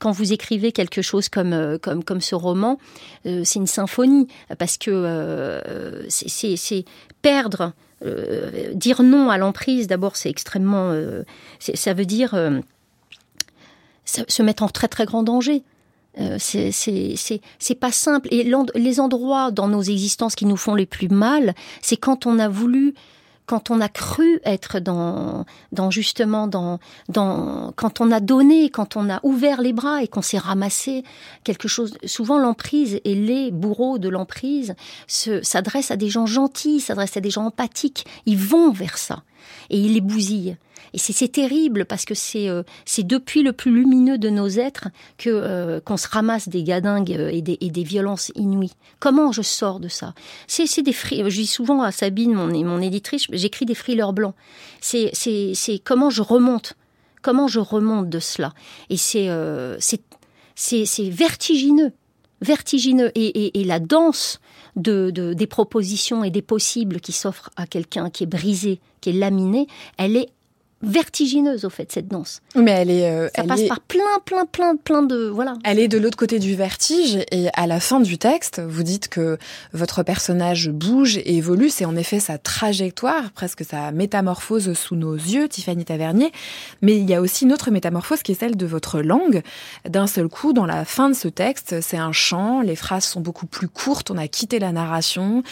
Quand vous écrivez quelque chose comme euh, comme comme ce roman, euh, c'est une symphonie parce que euh, c'est perdre, dire non à l'emprise. D'abord, c'est extrêmement, ça veut dire se mettre en très très grand danger. Euh, c'est pas simple. Et les endroits dans nos existences qui nous font les plus mal, c'est quand on a voulu quand on a cru être dans, dans justement dans, dans, quand on a donné, quand on a ouvert les bras et qu'on s'est ramassé quelque chose. Souvent, l'emprise et les bourreaux de l'emprise s'adressent à des gens gentils, s'adressent à des gens empathiques. Ils vont vers ça et ils les bousillent. Et c'est terrible parce que c'est euh, c'est depuis le plus lumineux de nos êtres que euh, qu'on se ramasse des gadingues et des, et des violences inouïes. Comment je sors de ça? C'est des fri je dis souvent à Sabine, mon mon éditrice, j'écris des frileurs blancs. C'est c'est comment je remonte, comment je remonte de cela. Et c'est euh, c'est vertigineux, vertigineux et, et, et la danse de, de, des propositions et des possibles qui s'offrent à quelqu'un qui est brisé, qui est laminé, elle est vertigineuse au fait cette danse. Mais elle est, euh, ça elle passe est... par plein, plein, plein, plein de voilà. Elle est de l'autre côté du vertige et à la fin du texte, vous dites que votre personnage bouge et évolue. C'est en effet sa trajectoire, presque sa métamorphose sous nos yeux, Tiffany Tavernier. Mais il y a aussi une autre métamorphose qui est celle de votre langue. D'un seul coup, dans la fin de ce texte, c'est un chant. Les phrases sont beaucoup plus courtes. On a quitté la narration.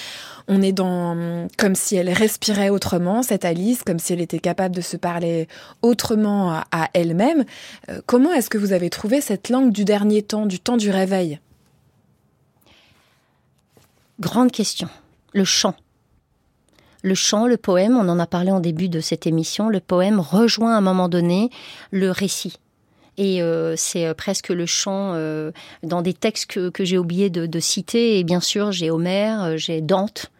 On est dans comme si elle respirait autrement cette Alice, comme si elle était capable de se parler autrement à, elle-même. Euh, comment est-ce que vous avez trouvé cette langue du dernier temps, du temps du réveil? Grande question. Le chant. Le chant, le poème, on en a parlé en début de cette émission, le poème rejoint à un moment donné le récit. Et euh, c'est presque le chant euh, dans des textes que, que j'ai oublié de, de, citer. Et bien sûr, j'ai Homère, j'ai Dante.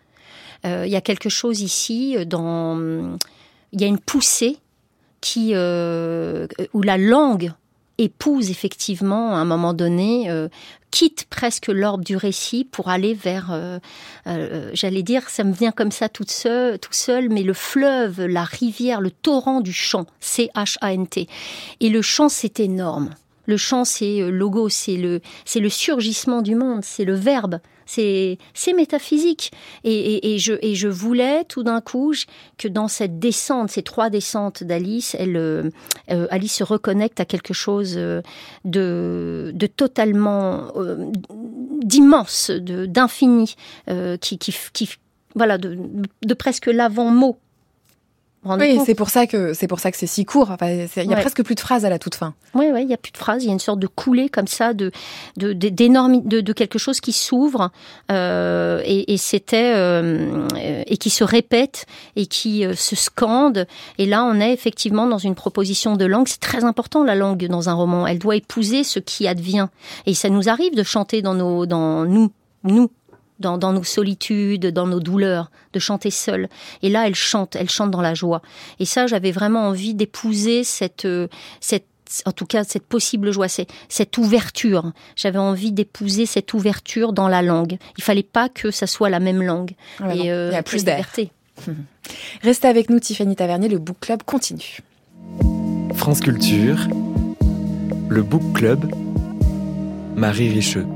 Euh, il y a quelque chose ici dans... Il y a une poussée qui euh, où la langue épouse effectivement à un moment donné euh, quitte presque l'orbe du récit pour aller vers euh, euh, j'allais dire ça me vient comme ça toute seule tout seul mais le fleuve la rivière le torrent du chant C H A N T. Et le chant c'est énorme le chant c'est logo c'est le c'est le surgissement du monde c'est le verbe c'est c'est métaphysique. Et, je et je voulais tout d'un coup que dans cette descente ces trois descentes d'Alice elle euh, Alice se reconnecte à quelque chose de de totalement euh, d'immense de d'infini euh, qui, qui voilà de, de presque l'avant oui, c'est pour ça que c'est pour ça que c'est si court. Enfin, il y a ouais. presque plus de phrases à la toute fin. Oui, oui, il y a plus de phrases. Il y a une sorte de coulée comme ça de de d'énorme de, de, quelque chose qui s'ouvre euh, et, et c'était euh, et qui se répète et qui euh, se scande. Et là, on est effectivement dans une proposition de langue. C'est très important la langue dans un roman. Elle doit épouser ce qui advient. Et ça nous arrive de chanter dans nos dans nous nous dans, dans, nos solitudes, dans nos douleurs, de chanter seule. Et là, elle chante, elle chante dans la joie. Et ça, j'avais vraiment envie d'épouser cette, cette en tout cas cette possible joie, c'est cette ouverture. J'avais envie d'épouser cette ouverture dans la langue. Il fallait pas que ça soit la même langue. Et euh, il y a plus d'air. *laughs* Restez avec nous, Tiffany Tavernier. Le book club continue. France Culture, le book club, Marie Richeux.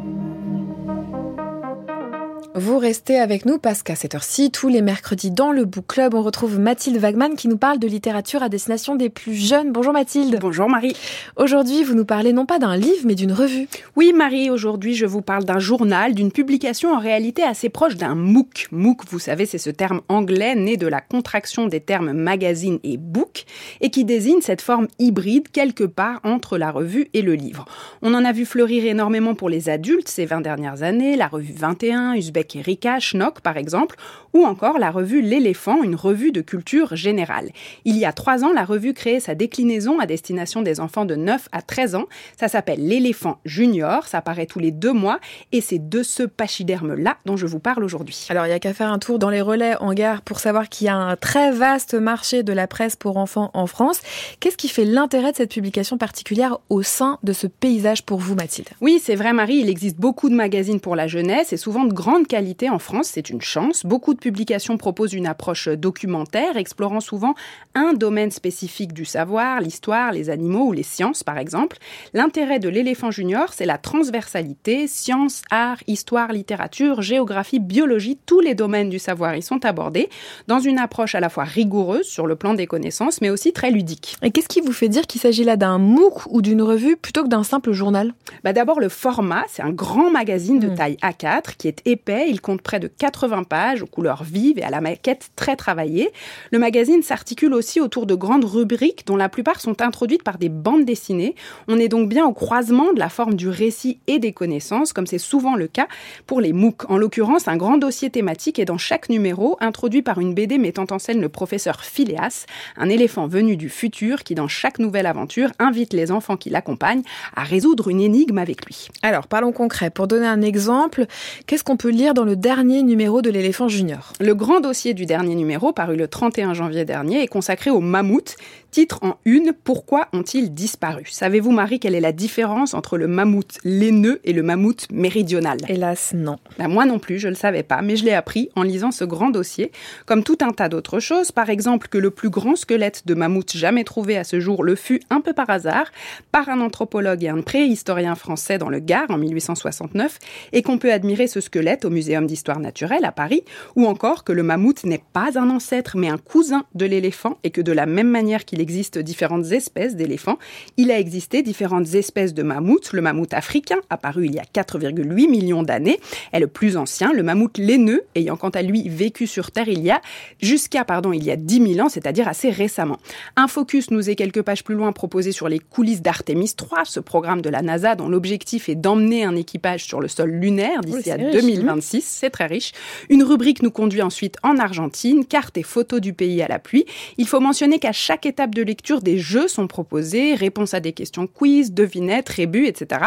Vous restez avec nous parce qu'à cette heure-ci, tous les mercredis dans le Book Club, on retrouve Mathilde Wagman qui nous parle de littérature à destination des plus jeunes. Bonjour Mathilde. Bonjour Marie. Aujourd'hui, vous nous parlez non pas d'un livre, mais d'une revue. Oui Marie, aujourd'hui je vous parle d'un journal, d'une publication en réalité assez proche d'un MOOC. MOOC, vous savez, c'est ce terme anglais né de la contraction des termes magazine et book et qui désigne cette forme hybride quelque part entre la revue et le livre. On en a vu fleurir énormément pour les adultes ces 20 dernières années, la revue 21, Uzbek avec Erika Schnock par exemple, ou encore la revue L'éléphant, une revue de culture générale. Il y a trois ans, la revue créait sa déclinaison à destination des enfants de 9 à 13 ans. Ça s'appelle L'éléphant junior, ça paraît tous les deux mois, et c'est de ce pachyderme-là dont je vous parle aujourd'hui. Alors il y a qu'à faire un tour dans les relais en gare pour savoir qu'il y a un très vaste marché de la presse pour enfants en France. Qu'est-ce qui fait l'intérêt de cette publication particulière au sein de ce paysage pour vous, Mathilde? Oui, c'est vrai, Marie, il existe beaucoup de magazines pour la jeunesse et souvent de grande qualité en France, c'est une chance. Beaucoup de publications proposent une approche documentaire, explorant souvent un domaine spécifique du savoir, l'histoire, les animaux ou les sciences, par exemple. L'intérêt de l'éléphant junior, c'est la transversalité, sciences, art, histoire, littérature, géographie, biologie, tous les domaines du savoir y sont abordés, dans une approche à la fois rigoureuse sur le plan des connaissances, mais aussi très ludique. Et qu'est-ce qui vous fait dire qu'il s'agit là d'un MOOC ou d'une revue plutôt que d'un simple journal? Bah D'abord, le format, c'est un grand magazine de mmh. taille A4 qui est épais, il compte près de 80 pages aux couleurs vives et à la maquette très travaillée. Le magazine s'articule aussi autour de grandes rubriques dont la plupart sont introduites par des bandes dessinées. On est donc bien au croisement de la forme du récit et des connaissances, comme c'est souvent le cas pour les MOOC. En l'occurrence, un grand dossier thématique est dans chaque numéro, introduit par une BD mettant en scène le professeur Phileas, un éléphant venu du futur qui, dans chaque nouvelle aventure, invite les enfants qui l'accompagnent à résoudre une énigme avec lui. Alors, parlons concret. Pour donner un exemple, qu'est-ce qu'on peut lire dans le dernier numéro de l'éléphant junior. Le grand dossier du dernier numéro, paru le 31 janvier dernier, est consacré au mammouth Titre en une, pourquoi ont-ils disparu? Savez-vous, Marie, quelle est la différence entre le mammouth laineux et le mammouth méridional? Hélas, non. Ben, moi non plus, je ne le savais pas, mais je l'ai appris en lisant ce grand dossier, comme tout un tas d'autres choses. Par exemple, que le plus grand squelette de mammouth jamais trouvé à ce jour le fut un peu par hasard par un anthropologue et un préhistorien français dans le Gard en 1869, et qu'on peut admirer ce squelette au Muséum d'histoire naturelle à Paris, ou encore que le mammouth n'est pas un ancêtre mais un cousin de l'éléphant, et que de la même manière qu'il existe différentes espèces d'éléphants. Il a existé différentes espèces de mammouths. Le mammouth africain, apparu il y a 4,8 millions d'années, est le plus ancien. Le mammouth laineux, ayant quant à lui vécu sur Terre il y a jusqu'à pardon il y a 10 000 ans, c'est-à-dire assez récemment. Un focus nous est quelques pages plus loin proposé sur les coulisses d'Artemis 3, ce programme de la NASA dont l'objectif est d'emmener un équipage sur le sol lunaire d'ici à 2026. C'est très riche. Une rubrique nous conduit ensuite en Argentine, cartes et photos du pays à la pluie. Il faut mentionner qu'à chaque étape de lecture, des jeux sont proposés, réponses à des questions quiz, devinettes, rébus, etc.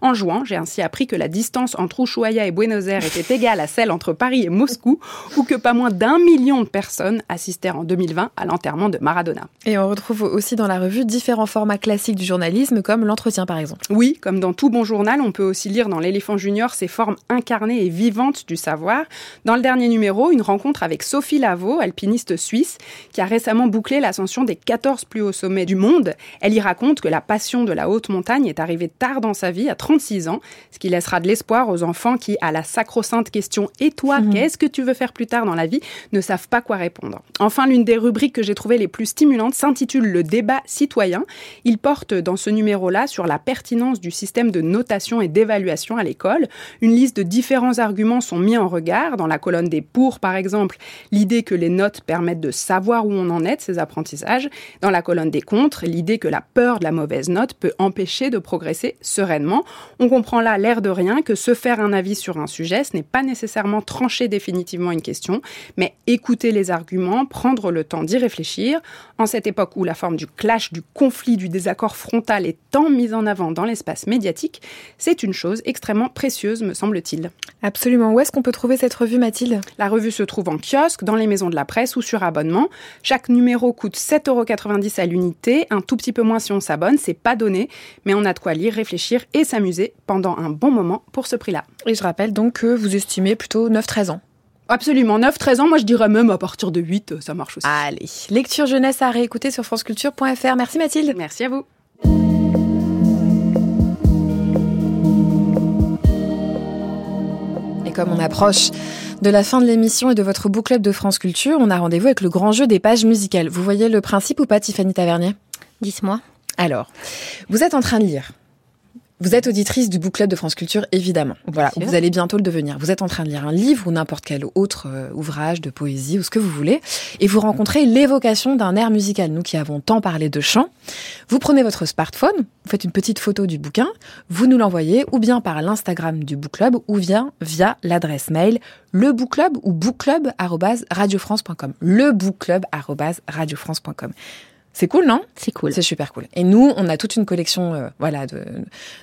En jouant, j'ai ainsi appris que la distance entre Ushuaia et Buenos Aires était égale à celle entre Paris et Moscou, ou que pas moins d'un million de personnes assistèrent en 2020 à l'enterrement de Maradona. Et on retrouve aussi dans la revue différents formats classiques du journalisme, comme l'entretien par exemple. Oui, comme dans tout bon journal, on peut aussi lire dans l'éléphant junior ces formes incarnées et vivantes du savoir. Dans le dernier numéro, une rencontre avec Sophie Lavaux, alpiniste suisse, qui a récemment bouclé l'ascension des 14 plus haut sommet du monde. Elle y raconte que la passion de la haute montagne est arrivée tard dans sa vie, à 36 ans, ce qui laissera de l'espoir aux enfants qui, à la sacro-sainte question Et toi, mhm. qu'est-ce que tu veux faire plus tard dans la vie? ne savent pas quoi répondre. Enfin, l'une des rubriques que j'ai trouvées les plus stimulantes s'intitule Le débat citoyen. Il porte dans ce numéro-là sur la pertinence du système de notation et d'évaluation à l'école. Une liste de différents arguments sont mis en regard. Dans la colonne des pour, par exemple, l'idée que les notes permettent de savoir où on en est de ses apprentissages. Dans la colonne des contre, l'idée que la peur de la mauvaise note peut empêcher de progresser sereinement. On comprend là, l'air de rien, que se faire un avis sur un sujet, ce n'est pas nécessairement trancher définitivement une question, mais écouter les arguments, prendre le temps d'y réfléchir. En cette époque où la forme du clash, du conflit, du désaccord frontal est tant mise en avant dans l'espace médiatique, c'est une chose extrêmement précieuse, me semble-t-il. Absolument. Où est-ce qu'on peut trouver cette revue, Mathilde? La revue se trouve en kiosque, dans les maisons de la presse ou sur abonnement. Chaque numéro coûte 7,90 euros à l'unité, un tout petit peu moins si on s'abonne, c'est pas donné, mais on a de quoi lire, réfléchir et s'amuser pendant un bon moment pour ce prix-là. Et je rappelle donc que vous estimez plutôt 9-13 ans. Absolument, 9-13 ans, moi je dirais même à partir de 8, ça marche aussi. Allez, lecture jeunesse à réécouter sur franceculture.fr. Merci Mathilde. Merci à vous. Et comme on approche de la fin de l'émission et de votre book club de France Culture, on a rendez-vous avec le grand jeu des pages musicales. Vous voyez le principe ou pas, Tiffany Tavernier? Dites-moi. Alors, vous êtes en train de lire. Vous êtes auditrice du Book Club de France Culture, évidemment. Voilà, vous allez bientôt le devenir. Vous êtes en train de lire un livre ou n'importe quel autre euh, ouvrage de poésie ou ce que vous voulez, et vous rencontrez l'évocation d'un air musical. Nous qui avons tant parlé de chant, vous prenez votre smartphone, vous faites une petite photo du bouquin, vous nous l'envoyez ou bien par l'Instagram du Book Club ou bien via l'adresse mail le book club ou bookclub@radiofrance.com. Le. C'est cool, non? C'est cool. c'est super cool. Et nous, on a toute une collection euh, voilà, de,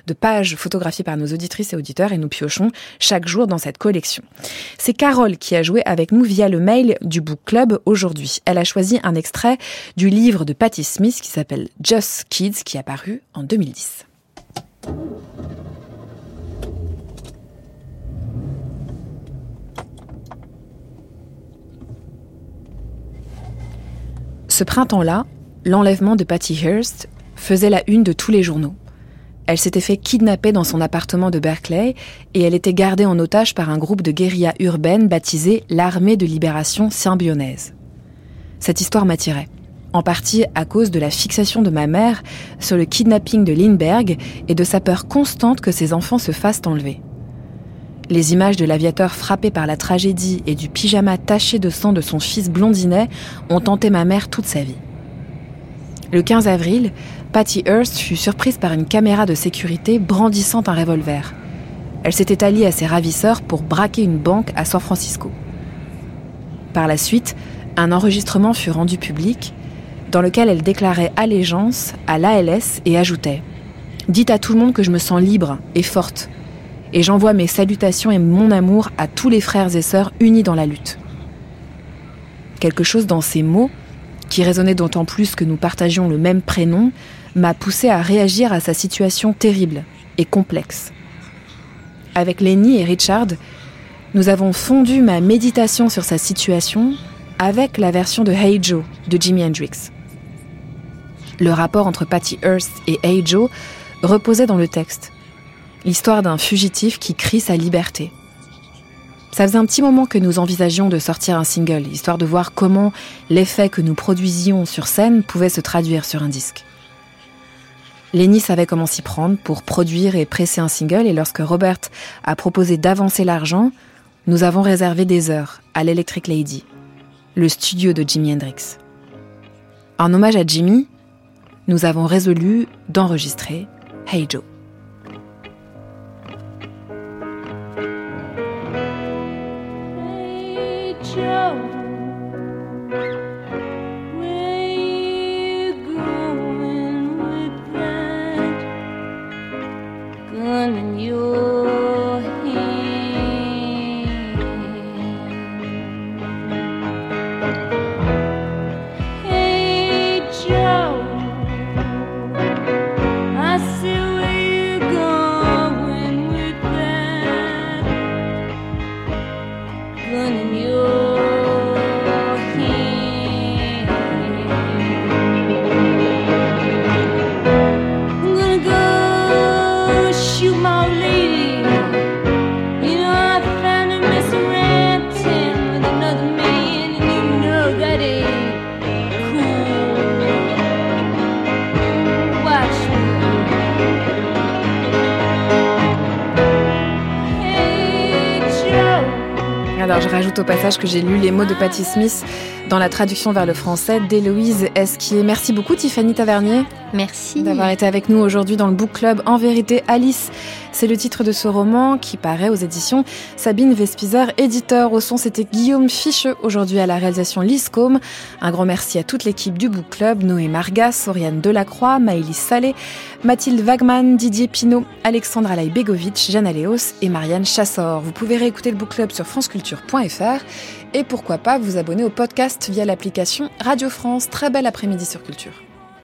de pages photographiées par nos auditrices et auditeurs et nous piochons chaque jour dans cette collection. C'est Carole qui a joué avec nous via le mail du Book Club aujourd'hui. Elle a choisi un extrait du livre de Patti Smith qui s'appelle Just Kids qui est apparu en 2010. Ce printemps-là, l'enlèvement de Patty Hearst faisait la une de tous les journaux. Elle s'était fait kidnapper dans son appartement de Berkeley et elle était gardée en otage par un groupe de guérillas urbaines baptisé l'Armée de libération symbionnaise. Cette histoire m'attirait, en partie à cause de la fixation de ma mère sur le kidnapping de Lindbergh et de sa peur constante que ses enfants se fassent enlever. Les images de l'aviateur frappé par la tragédie et du pyjama taché de sang de son fils blondinet ont hanté ma mère toute sa vie. Le 15 avril, Patty Hearst fut surprise par une caméra de sécurité brandissant un revolver. Elle s'était alliée à ses ravisseurs pour braquer une banque à San Francisco. Par la suite, un enregistrement fut rendu public dans lequel elle déclarait allégeance à l'ALS et ajoutait ⁇ Dites à tout le monde que je me sens libre et forte, et j'envoie mes salutations et mon amour à tous les frères et sœurs unis dans la lutte. Quelque chose dans ces mots, qui résonnait d'autant plus que nous partagions le même prénom, m'a poussé à réagir à sa situation terrible et complexe. Avec Lenny et Richard, nous avons fondu ma méditation sur sa situation avec la version de Hey Joe de Jimi Hendrix. Le rapport entre Patty Hearst et Hey Joe reposait dans le texte l'histoire d'un fugitif qui crie sa liberté. Ça faisait un petit moment que nous envisagions de sortir un single, histoire de voir comment l'effet que nous produisions sur scène pouvait se traduire sur un disque. Lenny savait comment s'y prendre pour produire et presser un single, et lorsque Robert a proposé d'avancer l'argent, nous avons réservé des heures à l'Electric Lady, le studio de Jimi Hendrix. En hommage à Jimmy, nous avons résolu d'enregistrer Hey Joe. Au passage que j'ai lu les mots de Patti Smith dans la traduction vers le français d'Héloïse Esquier. Merci beaucoup Tiffany Tavernier Merci. d'avoir été avec nous aujourd'hui dans le Book Club. En vérité, Alice, c'est le titre de ce roman qui paraît aux éditions Sabine Vespizer, éditeur. Au son, c'était Guillaume Ficheux, aujourd'hui à la réalisation Lise Combe. Un grand merci à toute l'équipe du Book Club, Noé Margas, Oriane Delacroix, Maëlys Salé, Mathilde Wagman, Didier Pinault, Alexandra Laïbegovic, Jeanne Aléos et Marianne Chassor. Vous pouvez réécouter le Book Club sur franceculture.fr et pourquoi pas vous abonner au podcast via l'application Radio France. Très bel après-midi sur Culture.